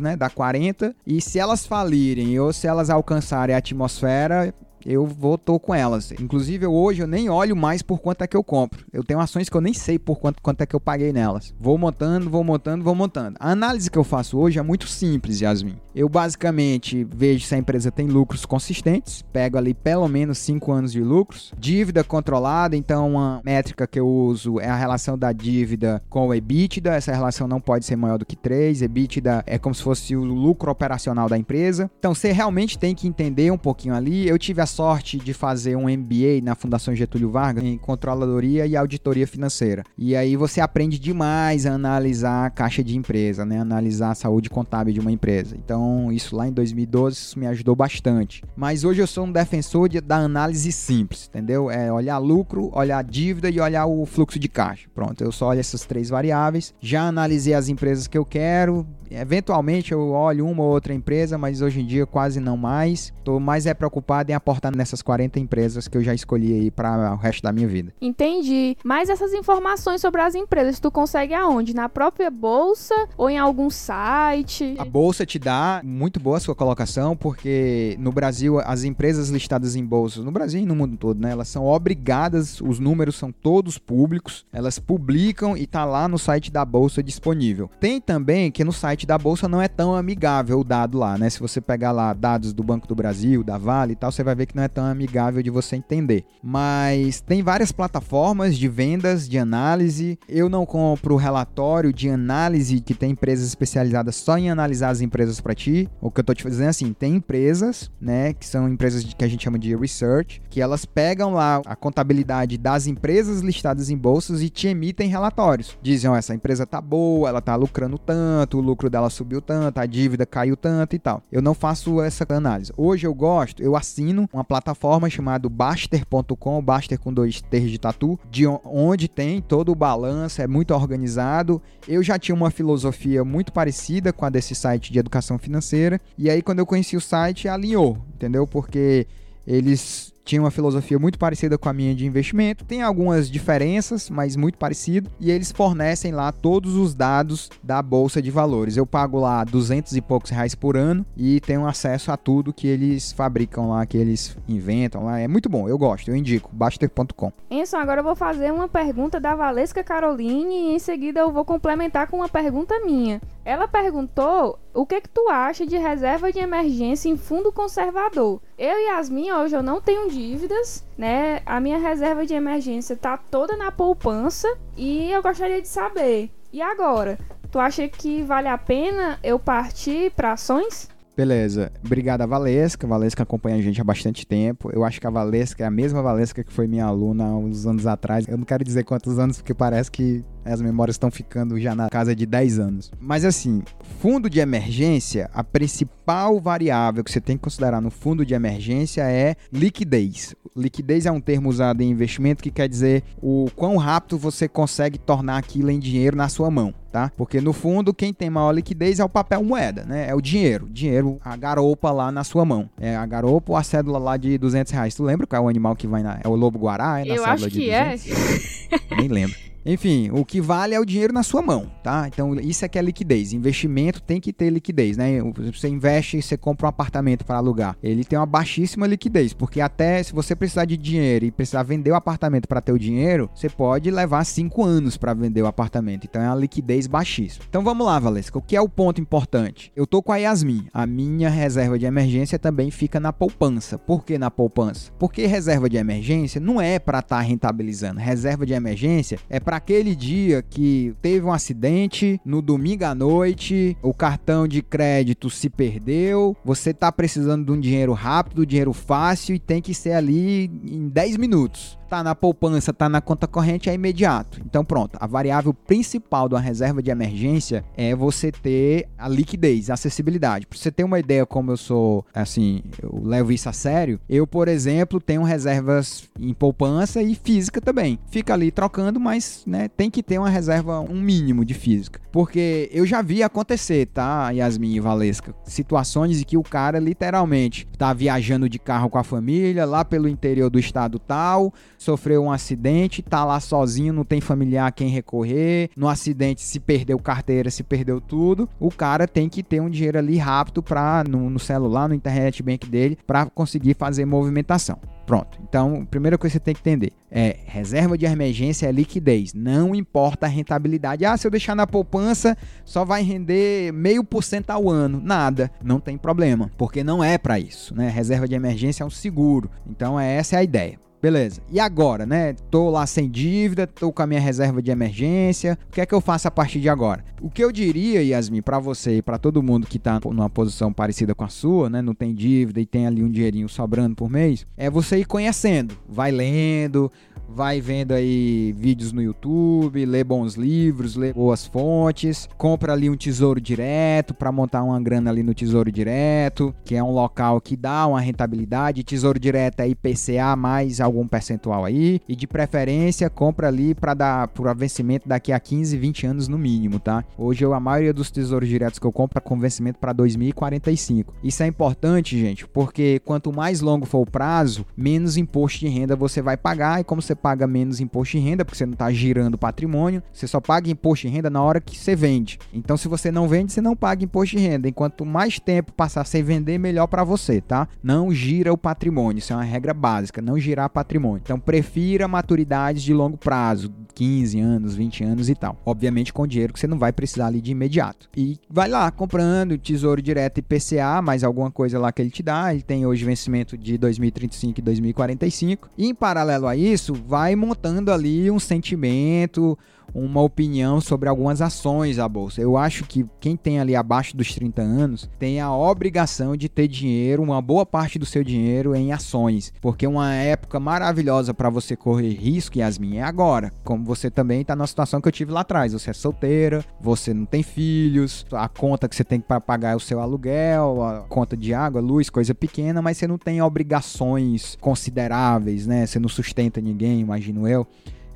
né? Dá 40. E se elas falirem ou se elas alcançarem a atmosfera, eu vou tô com elas. Inclusive, hoje eu nem olho mais por quanto é que eu compro. Eu tenho ações que eu nem sei por quanto, quanto é que eu paguei nelas. Vou montando, vou montando, vou montando. A análise que eu faço hoje é muito simples, Yasmin. Eu basicamente vejo se a empresa tem lucros consistentes, pego ali pelo menos 5 anos de lucros, dívida controlada, então uma métrica que eu uso é a relação da dívida com o EBITDA, essa relação não pode ser maior do que 3, EBITDA é como se fosse o lucro operacional da empresa. Então você realmente tem que entender um pouquinho ali. Eu tive a sorte de fazer um MBA na Fundação Getúlio Vargas em controladoria e auditoria financeira. E aí você aprende demais a analisar a caixa de empresa, né? Analisar a saúde contábil de uma empresa. Então, isso lá em 2012 isso me ajudou bastante. Mas hoje eu sou um defensor de, da análise simples, entendeu? É olhar lucro, olhar dívida e olhar o fluxo de caixa. Pronto, eu só olho essas três variáveis. Já analisei as empresas que eu quero, Eventualmente eu olho uma ou outra empresa, mas hoje em dia quase não mais. Estou mais é preocupado em aportar nessas 40 empresas que eu já escolhi aí para o resto da minha vida. Entendi. Mas essas informações sobre as empresas, tu consegue aonde? Na própria bolsa ou em algum site? A bolsa te dá muito boa a sua colocação, porque no Brasil as empresas listadas em bolsas, no Brasil e no mundo todo, né, elas são obrigadas, os números são todos públicos, elas publicam e tá lá no site da bolsa disponível. Tem também que no site da bolsa não é tão amigável o dado lá, né? Se você pegar lá dados do Banco do Brasil, da Vale e tal, você vai ver que que não é tão amigável de você entender. Mas tem várias plataformas de vendas, de análise. Eu não compro relatório de análise que tem empresas especializadas só em analisar as empresas para ti. O que eu tô te dizendo é assim, tem empresas, né, que são empresas que a gente chama de research, que elas pegam lá a contabilidade das empresas listadas em bolsas e te emitem relatórios. Dizem, ó, essa empresa tá boa, ela tá lucrando tanto, o lucro dela subiu tanto, a dívida caiu tanto e tal. Eu não faço essa análise. Hoje eu gosto, eu assino uma plataforma chamada Baster.com, Baster com dois T's de tatu, de onde tem todo o balanço, é muito organizado. Eu já tinha uma filosofia muito parecida com a desse site de educação financeira, e aí quando eu conheci o site, alinhou, entendeu? Porque eles tinha uma filosofia muito parecida com a minha de investimento, tem algumas diferenças, mas muito parecido, e eles fornecem lá todos os dados da bolsa de valores. Eu pago lá 200 e poucos reais por ano e tenho acesso a tudo que eles fabricam lá, que eles inventam lá. É muito bom, eu gosto, eu indico, baster.com. Enson, agora eu vou fazer uma pergunta da Valesca Caroline e em seguida eu vou complementar com uma pergunta minha. Ela perguntou o que que tu acha de reserva de emergência em fundo conservador. Eu e Yasmin, hoje eu não tenho dívidas, né? A minha reserva de emergência tá toda na poupança e eu gostaria de saber. E agora, tu acha que vale a pena eu partir para ações? Beleza. Obrigado a Valesca. A Valesca acompanha a gente há bastante tempo. Eu acho que a Valesca é a mesma Valesca que foi minha aluna há uns anos atrás. Eu não quero dizer quantos anos, porque parece que as memórias estão ficando já na casa de 10 anos. Mas assim, fundo de emergência, a principal variável que você tem que considerar no fundo de emergência é liquidez. Liquidez é um termo usado em investimento que quer dizer o quão rápido você consegue tornar aquilo em dinheiro na sua mão tá? Porque no fundo, quem tem maior liquidez é o papel moeda, né? É o dinheiro. Dinheiro, a garopa lá na sua mão. É a garopa ou a cédula lá de 200 reais. Tu lembra qual é o animal que vai na... É o lobo-guará? É na Eu cédula acho de que 200? é. Nem lembro. Enfim, o que vale é o dinheiro na sua mão, tá? Então, isso é que é liquidez. Investimento tem que ter liquidez, né? Você investe e você compra um apartamento para alugar. Ele tem uma baixíssima liquidez, porque até se você precisar de dinheiro e precisar vender o apartamento para ter o dinheiro, você pode levar cinco anos para vender o apartamento. Então, é uma liquidez baixíssima. Então, vamos lá, Valesca. O que é o ponto importante? Eu tô com a Yasmin. A minha reserva de emergência também fica na poupança. Por que na poupança? Porque reserva de emergência não é para estar tá rentabilizando. Reserva de emergência é para para aquele dia que teve um acidente no domingo à noite, o cartão de crédito se perdeu, você tá precisando de um dinheiro rápido, dinheiro fácil e tem que ser ali em 10 minutos tá na poupança, tá na conta corrente, é imediato. Então pronto, a variável principal de uma reserva de emergência é você ter a liquidez, a acessibilidade. Para você ter uma ideia como eu sou, assim, eu levo isso a sério, eu, por exemplo, tenho reservas em poupança e física também. Fica ali trocando, mas, né, tem que ter uma reserva, um mínimo de física. Porque eu já vi acontecer, tá, Yasmin e Valesca, situações em que o cara literalmente tá viajando de carro com a família lá pelo interior do estado tal, sofreu um acidente, tá lá sozinho, não tem familiar a quem recorrer. No acidente se perdeu carteira, se perdeu tudo. O cara tem que ter um dinheiro ali rápido para no, no celular, no internet bank dele, para conseguir fazer movimentação. Pronto. Então, a primeira coisa que você tem que entender é reserva de emergência é liquidez. Não importa a rentabilidade. Ah, se eu deixar na poupança, só vai render meio por cento ao ano. Nada. Não tem problema, porque não é para isso, né? Reserva de emergência é um seguro. Então, essa é a ideia. Beleza. E agora, né? Tô lá sem dívida, tô com a minha reserva de emergência. O que é que eu faço a partir de agora? O que eu diria, Yasmin, para você e para todo mundo que tá numa posição parecida com a sua, né? Não tem dívida e tem ali um dinheirinho sobrando por mês, é você ir conhecendo. Vai lendo, vai vendo aí vídeos no YouTube, lê bons livros, lê boas fontes, compra ali um tesouro direto para montar uma grana ali no tesouro direto, que é um local que dá uma rentabilidade. Tesouro direto é IPCA mais algum percentual aí e de preferência compra ali para dar para vencimento daqui a 15, 20 anos no mínimo, tá? Hoje eu, a maioria dos tesouros diretos que eu compro é com vencimento para 2045. Isso é importante, gente, porque quanto mais longo for o prazo, menos imposto de renda você vai pagar e como você paga menos imposto de renda, porque você não está girando patrimônio, você só paga imposto de renda na hora que você vende. Então, se você não vende, você não paga imposto de renda. Enquanto mais tempo passar sem vender, melhor para você, tá? Não gira o patrimônio, isso é uma regra básica, não girar patrimônio. Então, prefira maturidades de longo prazo, 15 anos, 20 anos e tal. Obviamente com dinheiro que você não vai precisar ali de imediato. E vai lá comprando Tesouro Direto IPCA, mais alguma coisa lá que ele te dá. Ele tem hoje vencimento de 2035 e 2045. E em paralelo a isso, vai montando ali um sentimento, uma opinião sobre algumas ações da bolsa. Eu acho que quem tem ali abaixo dos 30 anos tem a obrigação de ter dinheiro, uma boa parte do seu dinheiro em ações, porque uma época maravilhosa para você correr risco, Yasmin, é agora. Como você também está na situação que eu tive lá atrás, você é solteira, você não tem filhos, a conta que você tem para pagar é o seu aluguel, a conta de água, luz, coisa pequena, mas você não tem obrigações consideráveis, né? Você não sustenta ninguém, imagino eu.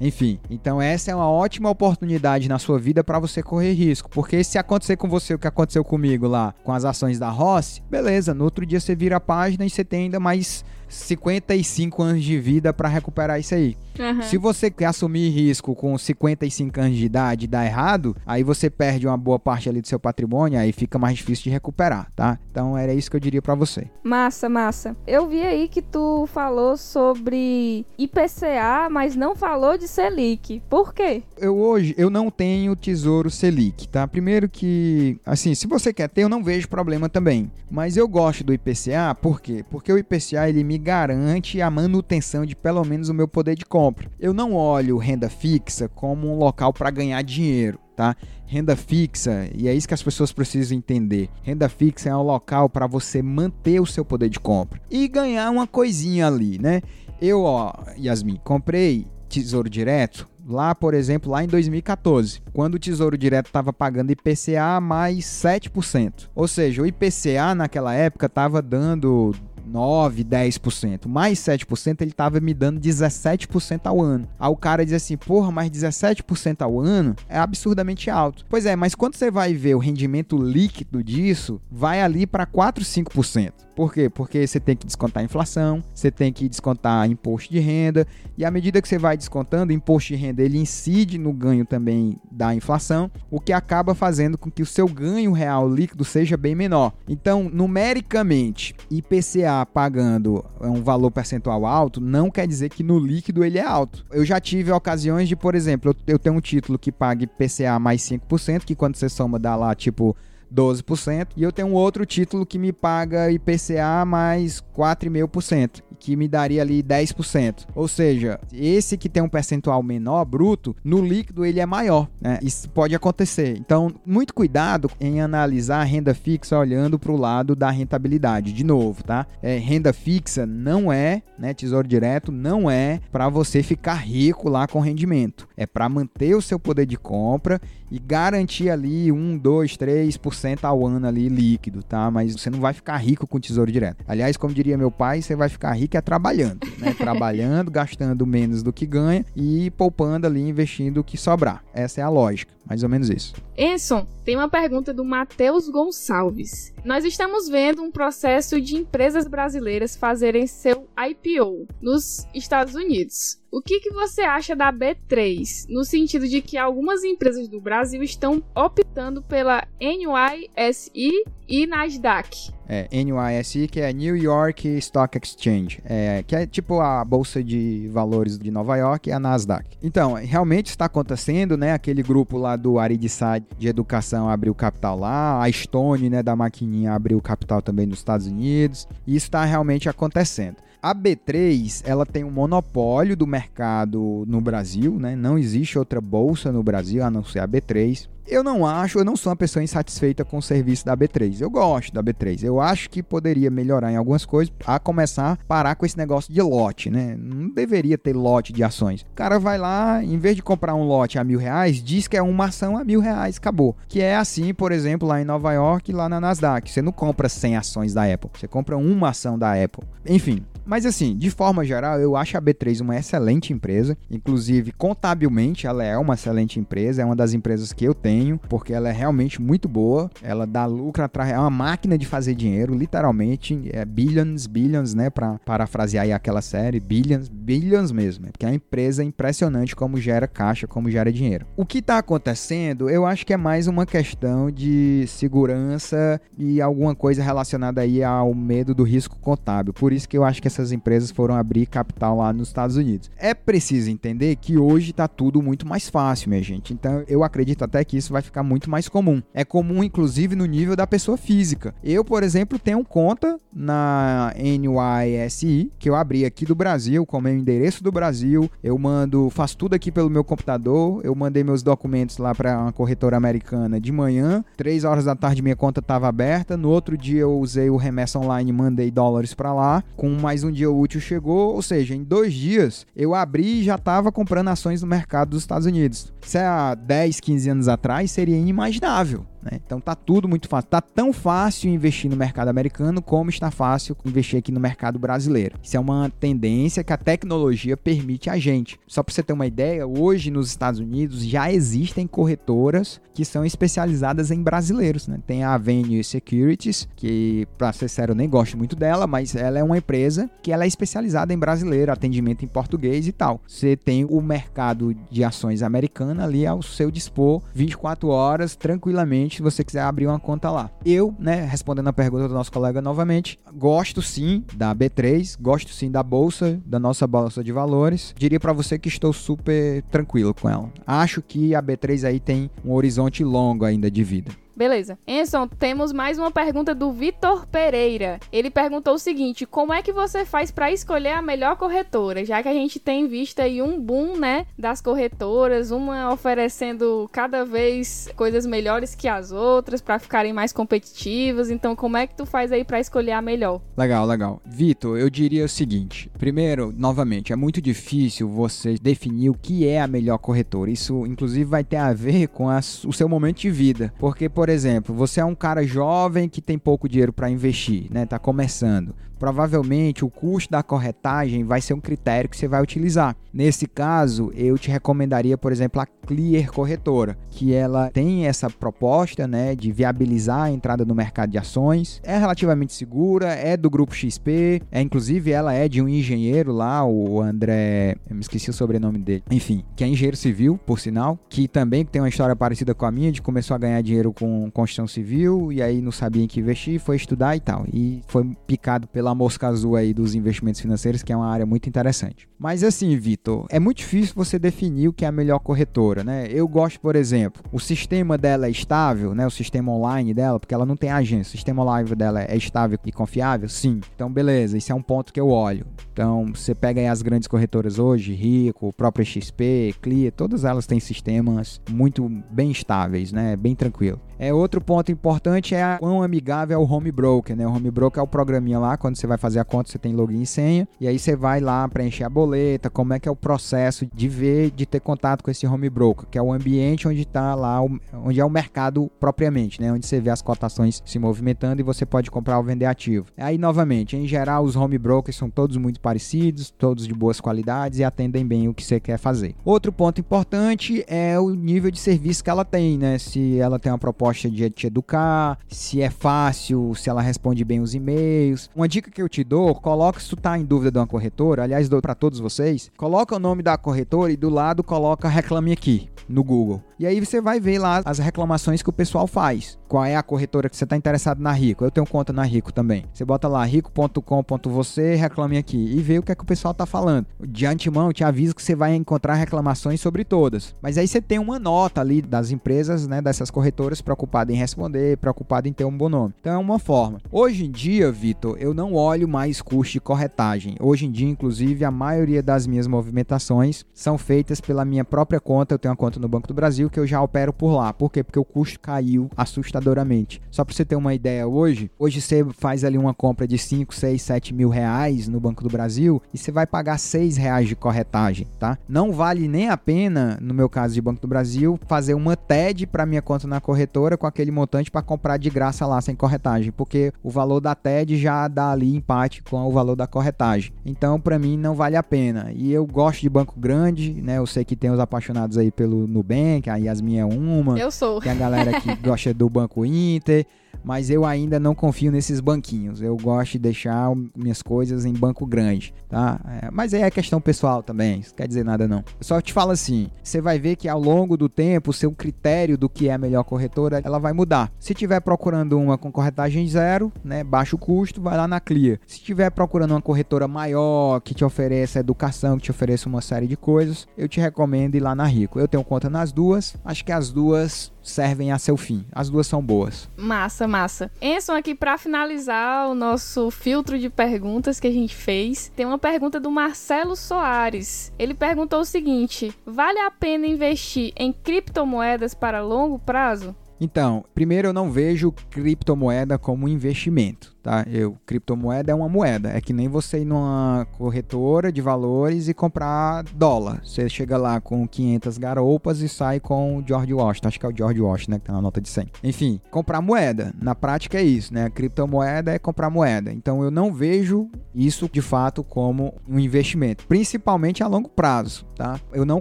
Enfim, então essa é uma ótima oportunidade na sua vida para você correr risco, porque se acontecer com você o que aconteceu comigo lá com as ações da Ross, beleza, no outro dia você vira a página e você tem ainda mais 55 anos de vida para recuperar isso aí. Uhum. Se você quer assumir risco com 55 anos de idade e dar errado, aí você perde uma boa parte ali do seu patrimônio, aí fica mais difícil de recuperar, tá? Então era isso que eu diria para você. Massa, massa. Eu vi aí que tu falou sobre IPCA, mas não falou de Selic. Por quê? Eu hoje eu não tenho Tesouro Selic, tá? Primeiro que, assim, se você quer ter, eu não vejo problema também. Mas eu gosto do IPCA, por quê? Porque o IPCA ele me garante a manutenção de pelo menos o meu poder de compra. Eu não olho renda fixa como um local para ganhar dinheiro. Tá? Renda fixa, e é isso que as pessoas precisam entender. Renda fixa é um local para você manter o seu poder de compra e ganhar uma coisinha ali, né? Eu, ó, Yasmin, comprei Tesouro Direto lá, por exemplo, lá em 2014, quando o Tesouro Direto estava pagando IPCA mais 7%. Ou seja, o IPCA naquela época estava dando 9, 10%. Mais 7%, ele tava me dando 17% ao ano. Aí o cara diz assim: porra, mas 17% ao ano é absurdamente alto. Pois é, mas quando você vai ver o rendimento líquido disso, vai ali para 4, 5%. Por quê? Porque você tem que descontar a inflação, você tem que descontar imposto de renda, e à medida que você vai descontando, o imposto de renda ele incide no ganho também da inflação, o que acaba fazendo com que o seu ganho real líquido seja bem menor. Então, numericamente, IPCA pagando um valor percentual alto não quer dizer que no líquido ele é alto. Eu já tive ocasiões de, por exemplo, eu tenho um título que pague IPCA mais 5%, que quando você soma dá lá tipo 12%. E eu tenho um outro título que me paga IPCA mais 4,5%, que me daria ali 10%. Ou seja, esse que tem um percentual menor, bruto, no líquido ele é maior. Né? Isso pode acontecer. Então, muito cuidado em analisar a renda fixa olhando para o lado da rentabilidade. De novo, tá? É, renda fixa não é, né? Tesouro direto não é para você ficar rico lá com rendimento. É para manter o seu poder de compra e garantir ali 1, 2, 3% ao ano ali líquido, tá? Mas você não vai ficar rico com tesouro direto. Aliás, como diria meu pai, você vai ficar rico é trabalhando, né? trabalhando, gastando menos do que ganha e poupando ali, investindo o que sobrar. Essa é a lógica, mais ou menos isso. Enson, tem uma pergunta do Matheus Gonçalves. Nós estamos vendo um processo de empresas brasileiras fazerem seu IPO nos Estados Unidos. O que, que você acha da B3, no sentido de que algumas empresas do Brasil estão optando pela NYSE e Nasdaq? É, NYSE, que é New York Stock Exchange, é, que é tipo a bolsa de valores de Nova York e a Nasdaq. Então, realmente está acontecendo, né? Aquele grupo lá do Aridissad de educação abriu capital lá, a Stone, né, da maquininha abriu capital também nos Estados Unidos. E isso está realmente acontecendo. A B3, ela tem um monopólio do mercado no Brasil, né? Não existe outra bolsa no Brasil a não ser a B3. Eu não acho, eu não sou uma pessoa insatisfeita com o serviço da B3. Eu gosto da B3. Eu acho que poderia melhorar em algumas coisas, a começar a parar com esse negócio de lote, né? Não deveria ter lote de ações. O cara vai lá, em vez de comprar um lote a mil reais, diz que é uma ação a mil reais, acabou. Que é assim, por exemplo, lá em Nova York, lá na Nasdaq. Você não compra 100 ações da Apple, você compra uma ação da Apple. Enfim, mas assim, de forma geral, eu acho a B3 uma excelente empresa. Inclusive, contabilmente, ela é uma excelente empresa. É uma das empresas que eu tenho porque ela é realmente muito boa. Ela dá lucro atrás, é uma máquina de fazer dinheiro, literalmente, é billions, billions, né, para parafrasear aí aquela série, billions, billions mesmo, porque é uma empresa impressionante como gera caixa, como gera dinheiro. O que está acontecendo, eu acho que é mais uma questão de segurança e alguma coisa relacionada aí ao medo do risco contábil. Por isso que eu acho que essas empresas foram abrir capital lá nos Estados Unidos. É preciso entender que hoje está tudo muito mais fácil, minha gente. Então eu acredito até que isso vai ficar muito mais comum. É comum, inclusive, no nível da pessoa física. Eu, por exemplo, tenho conta na NYSE que eu abri aqui do Brasil, com o meu endereço do Brasil. Eu mando, faço tudo aqui pelo meu computador. Eu mandei meus documentos lá para uma corretora americana de manhã. Três horas da tarde minha conta estava aberta. No outro dia eu usei o remessa online mandei dólares para lá. Com mais um dia útil chegou, ou seja, em dois dias eu abri e já estava comprando ações no mercado dos Estados Unidos. Isso é há 10, 15 anos atrás seria inimaginável. Né? Então tá tudo muito fácil. Tá tão fácil investir no mercado americano como está fácil investir aqui no mercado brasileiro. Isso é uma tendência que a tecnologia permite a gente. Só para você ter uma ideia, hoje nos Estados Unidos já existem corretoras que são especializadas em brasileiros. Né? Tem a Avenue Securities, que para ser sério eu nem gosto muito dela, mas ela é uma empresa que ela é especializada em brasileiro, atendimento em português e tal. Você tem o mercado de ações americana ali ao seu dispor 24 horas tranquilamente se você quiser abrir uma conta lá. Eu, né, respondendo a pergunta do nosso colega novamente, gosto sim da B3, gosto sim da bolsa, da nossa bolsa de valores. Diria para você que estou super tranquilo com ela. Acho que a B3 aí tem um horizonte longo ainda de vida. Beleza. Enson, temos mais uma pergunta do Vitor Pereira. Ele perguntou o seguinte: como é que você faz para escolher a melhor corretora? Já que a gente tem visto aí um boom, né, das corretoras, uma oferecendo cada vez coisas melhores que as outras para ficarem mais competitivas. Então, como é que tu faz aí para escolher a melhor? Legal, legal. Vitor, eu diria o seguinte: primeiro, novamente, é muito difícil você definir o que é a melhor corretora. Isso, inclusive, vai ter a ver com a, o seu momento de vida, porque por por exemplo, você é um cara jovem que tem pouco dinheiro para investir, né? Tá começando provavelmente o custo da corretagem vai ser um critério que você vai utilizar. Nesse caso, eu te recomendaria, por exemplo, a Clear Corretora, que ela tem essa proposta, né, de viabilizar a entrada no mercado de ações. É relativamente segura, é do grupo XP, é inclusive ela é de um engenheiro lá, o André, eu me esqueci o sobrenome dele. Enfim, que é engenheiro civil, por sinal, que também tem uma história parecida com a minha, de começou a ganhar dinheiro com construção civil e aí não sabia em que investir, foi estudar e tal. E foi picado pela pela mosca azul aí dos investimentos financeiros, que é uma área muito interessante. Mas assim, Vitor, é muito difícil você definir o que é a melhor corretora, né? Eu gosto, por exemplo, o sistema dela é estável, né? O sistema online dela, porque ela não tem agência. O sistema online dela é estável e confiável? Sim. Então, beleza, isso é um ponto que eu olho. Então, você pega aí as grandes corretoras hoje, Rico, própria XP, Clear, todas elas têm sistemas muito bem estáveis, né? Bem tranquilo. É outro ponto importante é a quão amigável é o home broker, né? O home broker é o programinha lá, quando você vai fazer a conta, você tem login e senha, e aí você vai lá preencher a boleta, como é que é o processo de ver, de ter contato com esse home broker, que é o ambiente onde está lá, onde é o mercado propriamente, né? Onde você vê as cotações se movimentando e você pode comprar ou vender ativo. Aí, novamente, em geral, os home brokers são todos muito parecidos, todos de boas qualidades e atendem bem o que você quer fazer. Outro ponto importante é o nível de serviço que ela tem, né? Se ela tem uma proposta de te educar, se é fácil, se ela responde bem os e-mails. Uma dica que eu te dou, coloca se tu tá em dúvida de uma corretora, aliás, dou para todos vocês, coloca o nome da corretora e do lado coloca reclame aqui no Google. E aí você vai ver lá as reclamações que o pessoal faz. Qual é a corretora que você está interessado na Rico? Eu tenho conta na Rico também. Você bota lá rico.com.você, reclame aqui e vê o que é que o pessoal está falando. De antemão, eu te aviso que você vai encontrar reclamações sobre todas. Mas aí você tem uma nota ali das empresas, né, dessas corretoras preocupada em responder, preocupada em ter um bom nome. Então é uma forma. Hoje em dia, Vitor, eu não olho mais custo de corretagem. Hoje em dia, inclusive, a maioria das minhas movimentações são feitas pela minha própria conta. Eu tenho uma conta no Banco do Brasil que eu já opero por lá. Por quê? Porque o custo caiu assustadoramente. Só para você ter uma ideia hoje, hoje você faz ali uma compra de 5, 6, 7 mil reais no Banco do Brasil e você vai pagar 6 reais de corretagem, tá? Não vale nem a pena, no meu caso de Banco do Brasil, fazer uma TED para minha conta na corretora com aquele montante para comprar de graça lá sem corretagem, porque o valor da TED já dá ali aí empate com o valor da corretagem. Então, para mim, não vale a pena. E eu gosto de banco grande, né? Eu sei que tem os apaixonados aí pelo Nubank, a Yasmin é uma. Eu sou. Tem a galera que gosta do Banco Inter mas eu ainda não confio nesses banquinhos. Eu gosto de deixar minhas coisas em banco grande, tá? É, mas aí é questão pessoal também, isso quer dizer nada não. Eu só te falo assim, você vai ver que ao longo do tempo, o seu critério do que é a melhor corretora, ela vai mudar. Se tiver procurando uma com corretagem zero, né, baixo custo, vai lá na Se tiver procurando uma corretora maior, que te ofereça educação, que te ofereça uma série de coisas, eu te recomendo ir lá na Rico. Eu tenho conta nas duas, acho que as duas servem a seu fim. As duas são boas. Massa, massa. Enson, aqui para finalizar o nosso filtro de perguntas que a gente fez, tem uma pergunta do Marcelo Soares. Ele perguntou o seguinte: vale a pena investir em criptomoedas para longo prazo? Então, primeiro eu não vejo criptomoeda como investimento tá? Eu, criptomoeda é uma moeda, é que nem você ir numa corretora de valores e comprar dólar. Você chega lá com 500 garopas e sai com o George Washington, acho que é o George Washington, né, que tá na nota de 100. Enfim, comprar moeda, na prática é isso, né? A criptomoeda é comprar moeda. Então eu não vejo isso de fato como um investimento, principalmente a longo prazo, tá? Eu não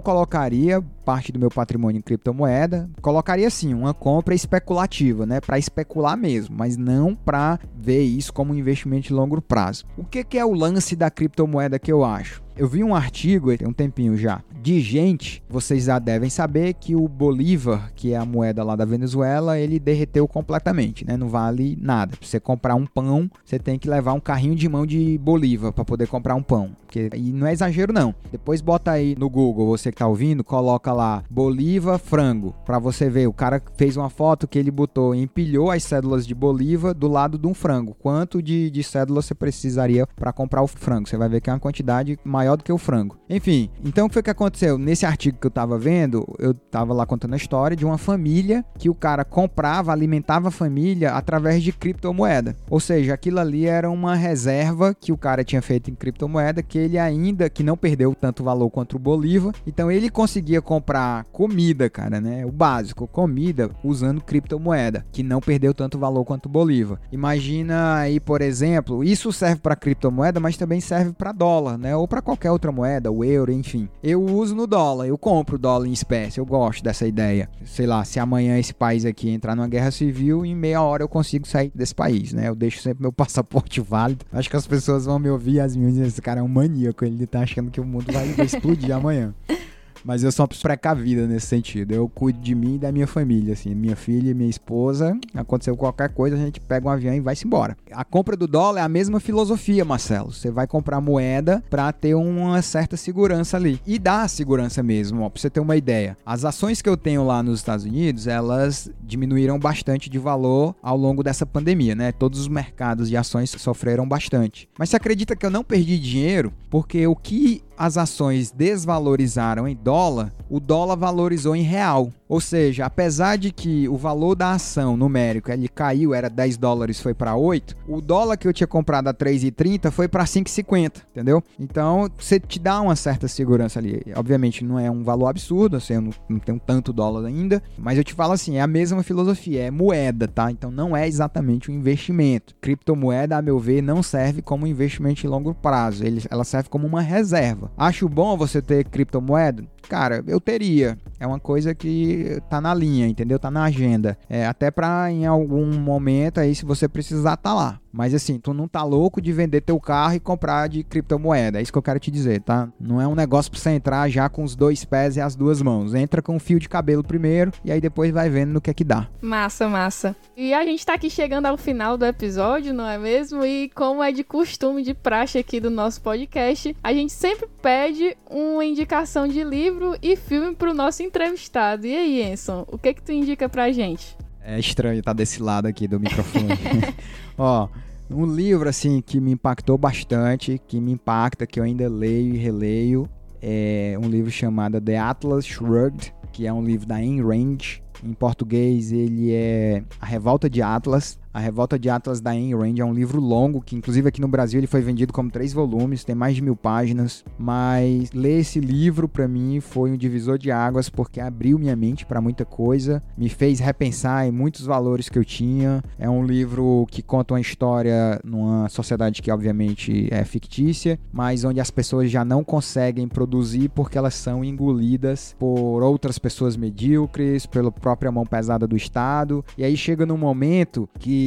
colocaria parte do meu patrimônio em criptomoeda, colocaria sim uma compra especulativa, né, para especular mesmo, mas não para ver isso como um investimento de longo prazo. O que, que é o lance da criptomoeda que eu acho? Eu vi um artigo, tem um tempinho já, de gente, vocês já devem saber que o Bolívar, que é a moeda lá da Venezuela, ele derreteu completamente, né? Não vale nada. Pra você comprar um pão, você tem que levar um carrinho de mão de Bolívar para poder comprar um pão. Porque, e não é exagero não. Depois bota aí no Google, você que tá ouvindo, coloca lá Bolívar frango, para você ver. O cara fez uma foto que ele botou, empilhou as cédulas de Bolívar do lado de um frango. Quanto de, de cédulas você precisaria para comprar o frango? Você vai ver que é uma quantidade maior maior do que o frango. Enfim, então o que foi que aconteceu? Nesse artigo que eu tava vendo, eu tava lá contando a história de uma família que o cara comprava, alimentava a família através de criptomoeda. Ou seja, aquilo ali era uma reserva que o cara tinha feito em criptomoeda, que ele ainda, que não perdeu tanto valor quanto o Bolívar, então ele conseguia comprar comida, cara, né? O básico, comida usando criptomoeda, que não perdeu tanto valor quanto o Bolívar. Imagina aí, por exemplo, isso serve para criptomoeda, mas também serve para dólar, né? Ou para qualquer qualquer outra moeda, o euro, enfim. Eu uso no dólar, eu compro dólar em espécie, eu gosto dessa ideia. Sei lá, se amanhã esse país aqui entrar numa guerra civil, em meia hora eu consigo sair desse país, né? Eu deixo sempre meu passaporte válido. Acho que as pessoas vão me ouvir as minhas esse cara é um maníaco, ele tá achando que o mundo vai, explodir amanhã. Mas eu sou uma precavida nesse sentido. Eu cuido de mim e da minha família, assim. Minha filha e minha esposa. Aconteceu qualquer coisa, a gente pega um avião e vai-se embora. A compra do dólar é a mesma filosofia, Marcelo. Você vai comprar moeda para ter uma certa segurança ali. E dá segurança mesmo, ó, pra você ter uma ideia. As ações que eu tenho lá nos Estados Unidos, elas diminuíram bastante de valor ao longo dessa pandemia, né? Todos os mercados de ações sofreram bastante. Mas você acredita que eu não perdi dinheiro? Porque o que as ações desvalorizaram em dólar, o dólar valorizou em real. Ou seja, apesar de que o valor da ação numérico ele caiu, era 10 dólares, foi para 8, o dólar que eu tinha comprado a 3,30 foi para 5,50, entendeu? Então, você te dá uma certa segurança ali. Obviamente, não é um valor absurdo, assim, eu não, não tenho tanto dólar ainda, mas eu te falo assim, é a mesma filosofia, é moeda, tá? Então, não é exatamente um investimento. Criptomoeda, a meu ver, não serve como investimento de longo prazo, ele, ela serve como uma reserva. Acho bom você ter criptomoeda? Cara, eu teria. É uma coisa que tá na linha, entendeu? Tá na agenda. É, até pra em algum momento aí, se você precisar, tá lá. Mas assim, tu não tá louco de vender teu carro e comprar de criptomoeda. É isso que eu quero te dizer, tá? Não é um negócio pra você entrar já com os dois pés e as duas mãos. Entra com um fio de cabelo primeiro e aí depois vai vendo no que é que dá. Massa, massa. E a gente tá aqui chegando ao final do episódio, não é mesmo? E como é de costume, de praxe aqui do nosso podcast, a gente sempre pede uma indicação de livro e filme pro nosso entrevistado. E aí, Enson, o que que tu indica pra gente? É estranho estar tá desse lado aqui do microfone. Ó, um livro assim que me impactou bastante, que me impacta, que eu ainda leio e releio, é um livro chamado The Atlas Shrugged, que é um livro da Ayn Rand. Em português ele é A Revolta de Atlas. A Revolta de Atlas da Ayn Rand é um livro longo, que inclusive aqui no Brasil ele foi vendido como três volumes, tem mais de mil páginas. Mas ler esse livro para mim foi um divisor de águas porque abriu minha mente para muita coisa, me fez repensar em muitos valores que eu tinha. É um livro que conta uma história numa sociedade que obviamente é fictícia, mas onde as pessoas já não conseguem produzir porque elas são engolidas por outras pessoas medíocres, pela própria mão pesada do Estado. E aí chega num momento que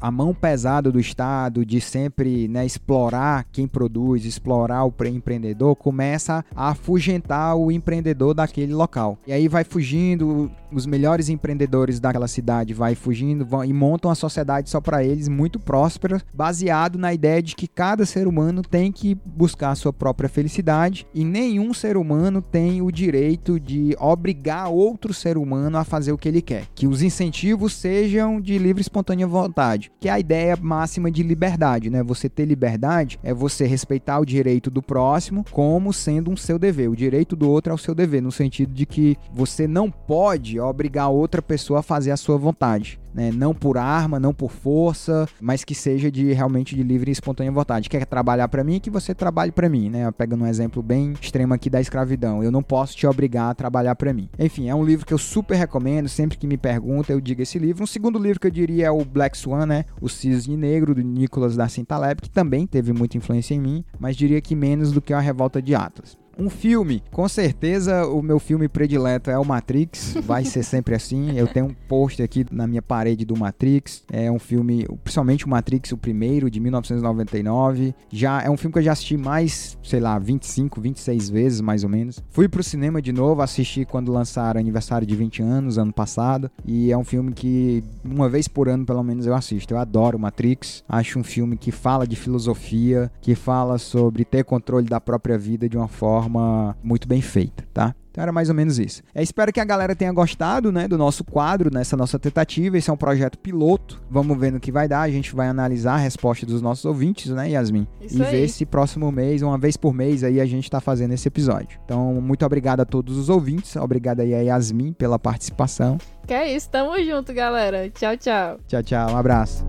a mão pesada do Estado de sempre né, explorar quem produz, explorar o empreendedor, começa a afugentar o empreendedor daquele local. E aí vai fugindo, os melhores empreendedores daquela cidade vai fugindo vão, e montam uma sociedade só para eles, muito próspera, baseado na ideia de que cada ser humano tem que buscar a sua própria felicidade e nenhum ser humano tem o direito de obrigar outro ser humano a fazer o que ele quer. Que os incentivos sejam de livre espontânea vontade, que é a ideia máxima de liberdade, né? Você ter liberdade é você respeitar o direito do próximo como sendo um seu dever. O direito do outro é o seu dever, no sentido de que você não pode obrigar outra pessoa a fazer a sua vontade né? Não por arma, não por força, mas que seja de realmente de livre e espontânea vontade. Quer trabalhar para mim, que você trabalhe para mim, né? Pegando um exemplo bem extremo aqui da escravidão. Eu não posso te obrigar a trabalhar para mim. Enfim, é um livro que eu super recomendo, sempre que me pergunta, eu digo esse livro. Um segundo livro que eu diria é o Black Swan, né? O Cisne Negro, do Nicholas Nassim Taleb, que também teve muita influência em mim, mas diria que menos do que a Revolta de Atlas. Um filme, com certeza o meu filme predileto é o Matrix, vai ser sempre assim. Eu tenho um post aqui na minha parede do Matrix. É um filme, principalmente o Matrix, o primeiro, de 1999. Já é um filme que eu já assisti mais, sei lá, 25, 26 vezes mais ou menos. Fui pro cinema de novo, assisti quando lançaram aniversário de 20 anos, ano passado. E é um filme que uma vez por ano, pelo menos, eu assisto. Eu adoro Matrix. Acho um filme que fala de filosofia, que fala sobre ter controle da própria vida de uma forma forma muito bem feita, tá? Então era mais ou menos isso. Eu espero que a galera tenha gostado, né, do nosso quadro, nessa nossa tentativa. Esse é um projeto piloto. Vamos ver no que vai dar. A gente vai analisar a resposta dos nossos ouvintes, né, Yasmin? Isso e aí. ver se próximo mês, uma vez por mês, aí a gente tá fazendo esse episódio. Então, muito obrigado a todos os ouvintes. Obrigado aí a Yasmin pela participação. Que é isso. Tamo junto, galera. Tchau, tchau. Tchau, tchau. Um abraço.